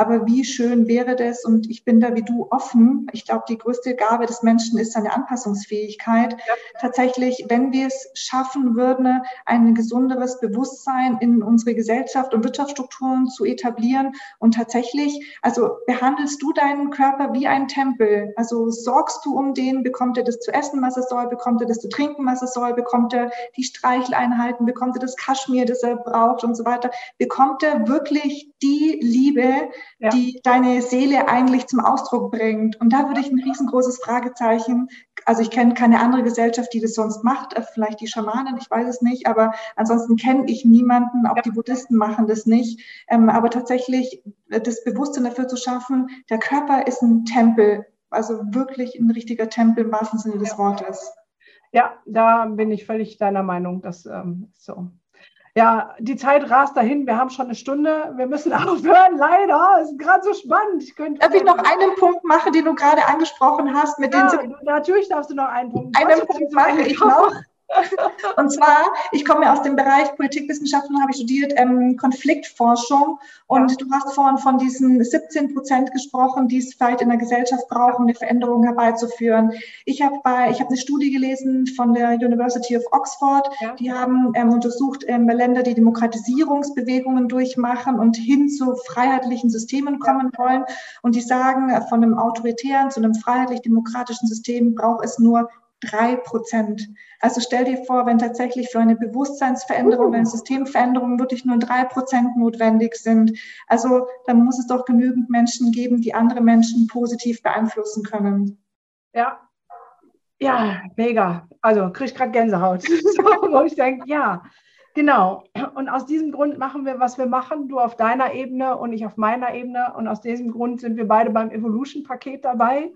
Aber wie schön wäre das, und ich bin da wie du offen. Ich glaube, die größte Gabe des Menschen ist seine Anpassungsfähigkeit. Ja. Tatsächlich, wenn wir es schaffen würden, ein gesunderes Bewusstsein in unsere Gesellschaft und Wirtschaftsstrukturen zu etablieren und tatsächlich, also behandelst du deinen Körper wie ein Tempel. Also sorgst du um den, bekommt er das zu essen, was er soll, bekommt er das zu trinken, was er soll, bekommt er die Streicheleinheiten, bekommt er das Kaschmir, das er braucht und so weiter. Bekommt er wirklich die Liebe, ja. die deine Seele eigentlich zum Ausdruck bringt. Und da würde ich ein riesengroßes Fragezeichen, also ich kenne keine andere Gesellschaft, die das sonst macht, äh, vielleicht die Schamanen, ich weiß es nicht, aber ansonsten kenne ich niemanden, auch ja. die Buddhisten machen das nicht. Ähm, aber tatsächlich äh, das Bewusstsein dafür zu schaffen, der Körper ist ein Tempel, also wirklich ein richtiger Tempel im wahrsten Sinne des Wortes. Ja, da bin ich völlig deiner Meinung, dass ähm, so. Ja, die Zeit rast dahin. Wir haben schon eine Stunde. Wir müssen <laughs> aufhören, leider. Es ist gerade so spannend. Ich könnte Darf ich noch einen Punkt machen, den du gerade angesprochen hast? Mit ja, den natürlich darfst du noch einen Punkt. Einen Punkt mache ich noch. Und zwar, ich komme ja aus dem Bereich Politikwissenschaften, habe ich studiert, ähm, Konfliktforschung. Und du hast vorhin von diesen 17 Prozent gesprochen, die es vielleicht in der Gesellschaft brauchen, eine Veränderung herbeizuführen. Ich habe bei, ich habe eine Studie gelesen von der University of Oxford. Ja. Die haben ähm, untersucht ähm, Länder, die Demokratisierungsbewegungen durchmachen und hin zu freiheitlichen Systemen kommen wollen. Und die sagen, äh, von einem autoritären zu einem freiheitlich-demokratischen System braucht es nur drei Prozent. Also stell dir vor, wenn tatsächlich für eine Bewusstseinsveränderung, eine Systemveränderung wirklich nur drei Prozent notwendig sind. Also dann muss es doch genügend Menschen geben, die andere Menschen positiv beeinflussen können. Ja, ja, mega. Also kriege ich gerade Gänsehaut, <laughs> wo ich denke, ja, genau. Und aus diesem Grund machen wir, was wir machen. Du auf deiner Ebene und ich auf meiner Ebene. Und aus diesem Grund sind wir beide beim Evolution-Paket dabei.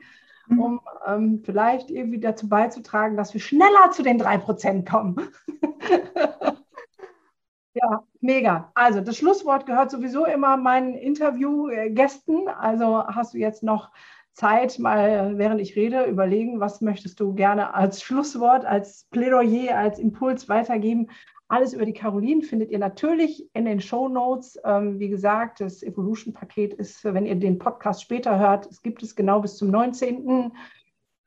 Mhm. um ähm, vielleicht irgendwie dazu beizutragen, dass wir schneller zu den 3% kommen. <laughs> ja, mega. Also das Schlusswort gehört sowieso immer meinen Interviewgästen. Also hast du jetzt noch Zeit, mal während ich rede, überlegen, was möchtest du gerne als Schlusswort, als Plädoyer, als Impuls weitergeben alles über die Caroline findet ihr natürlich in den Show Notes. Ähm, wie gesagt, das Evolution-Paket ist, wenn ihr den Podcast später hört, es gibt es genau bis zum 19.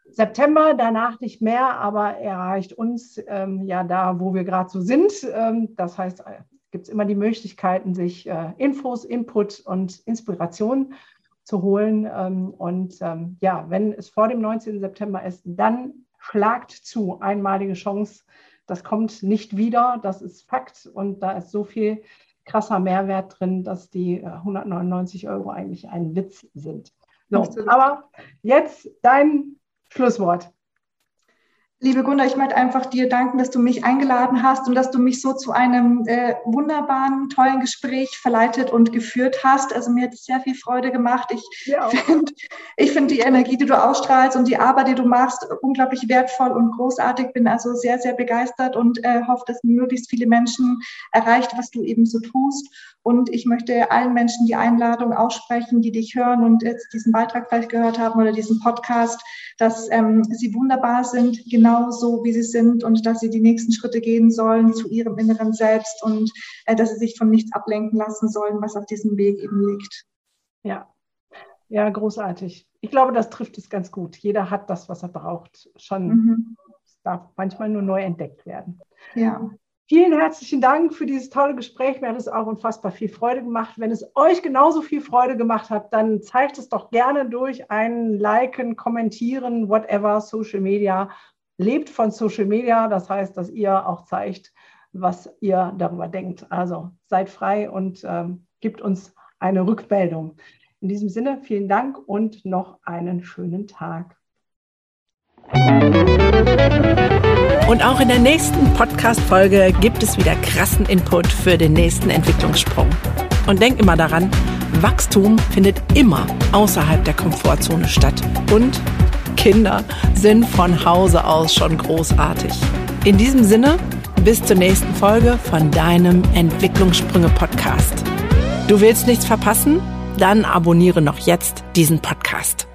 September, danach nicht mehr, aber er erreicht uns ähm, ja da, wo wir gerade so sind. Ähm, das heißt, äh, gibt es immer die Möglichkeiten, sich äh, Infos, Input und Inspiration zu holen. Ähm, und ähm, ja, wenn es vor dem 19. September ist, dann schlagt zu, einmalige Chance das kommt nicht wieder, das ist Fakt und da ist so viel krasser Mehrwert drin, dass die 199 äh, Euro eigentlich ein Witz sind. So, aber jetzt dein Schlusswort. Liebe Gunnar, ich möchte einfach dir danken, dass du mich eingeladen hast und dass du mich so zu einem äh, wunderbaren, tollen Gespräch verleitet und geführt hast. Also mir hat es sehr viel Freude gemacht. Ich ja, finde find die Energie, die du ausstrahlst und die Arbeit, die du machst, unglaublich wertvoll und großartig. Bin also sehr, sehr begeistert und äh, hoffe, dass möglichst viele Menschen erreicht, was du eben so tust. Und ich möchte allen Menschen die Einladung aussprechen, die dich hören und jetzt diesen Beitrag vielleicht gehört haben oder diesen Podcast, dass ähm, sie wunderbar sind, genau so wie sie sind und dass sie die nächsten Schritte gehen sollen zu ihrem inneren Selbst und äh, dass sie sich von nichts ablenken lassen sollen, was auf diesem Weg eben liegt. Ja, ja, großartig. Ich glaube, das trifft es ganz gut. Jeder hat das, was er braucht, schon. Mhm. Es darf manchmal nur neu entdeckt werden. Ja. Vielen herzlichen Dank für dieses tolle Gespräch. Mir hat es auch unfassbar viel Freude gemacht. Wenn es euch genauso viel Freude gemacht hat, dann zeigt es doch gerne durch ein Liken, Kommentieren, whatever, Social Media. Lebt von Social Media, das heißt, dass ihr auch zeigt, was ihr darüber denkt. Also seid frei und ähm, gibt uns eine Rückmeldung. In diesem Sinne, vielen Dank und noch einen schönen Tag. Und auch in der nächsten Podcast-Folge gibt es wieder krassen Input für den nächsten Entwicklungssprung. Und denk immer daran, Wachstum findet immer außerhalb der Komfortzone statt. Und Kinder sind von Hause aus schon großartig. In diesem Sinne, bis zur nächsten Folge von deinem Entwicklungssprünge-Podcast. Du willst nichts verpassen? Dann abonniere noch jetzt diesen Podcast.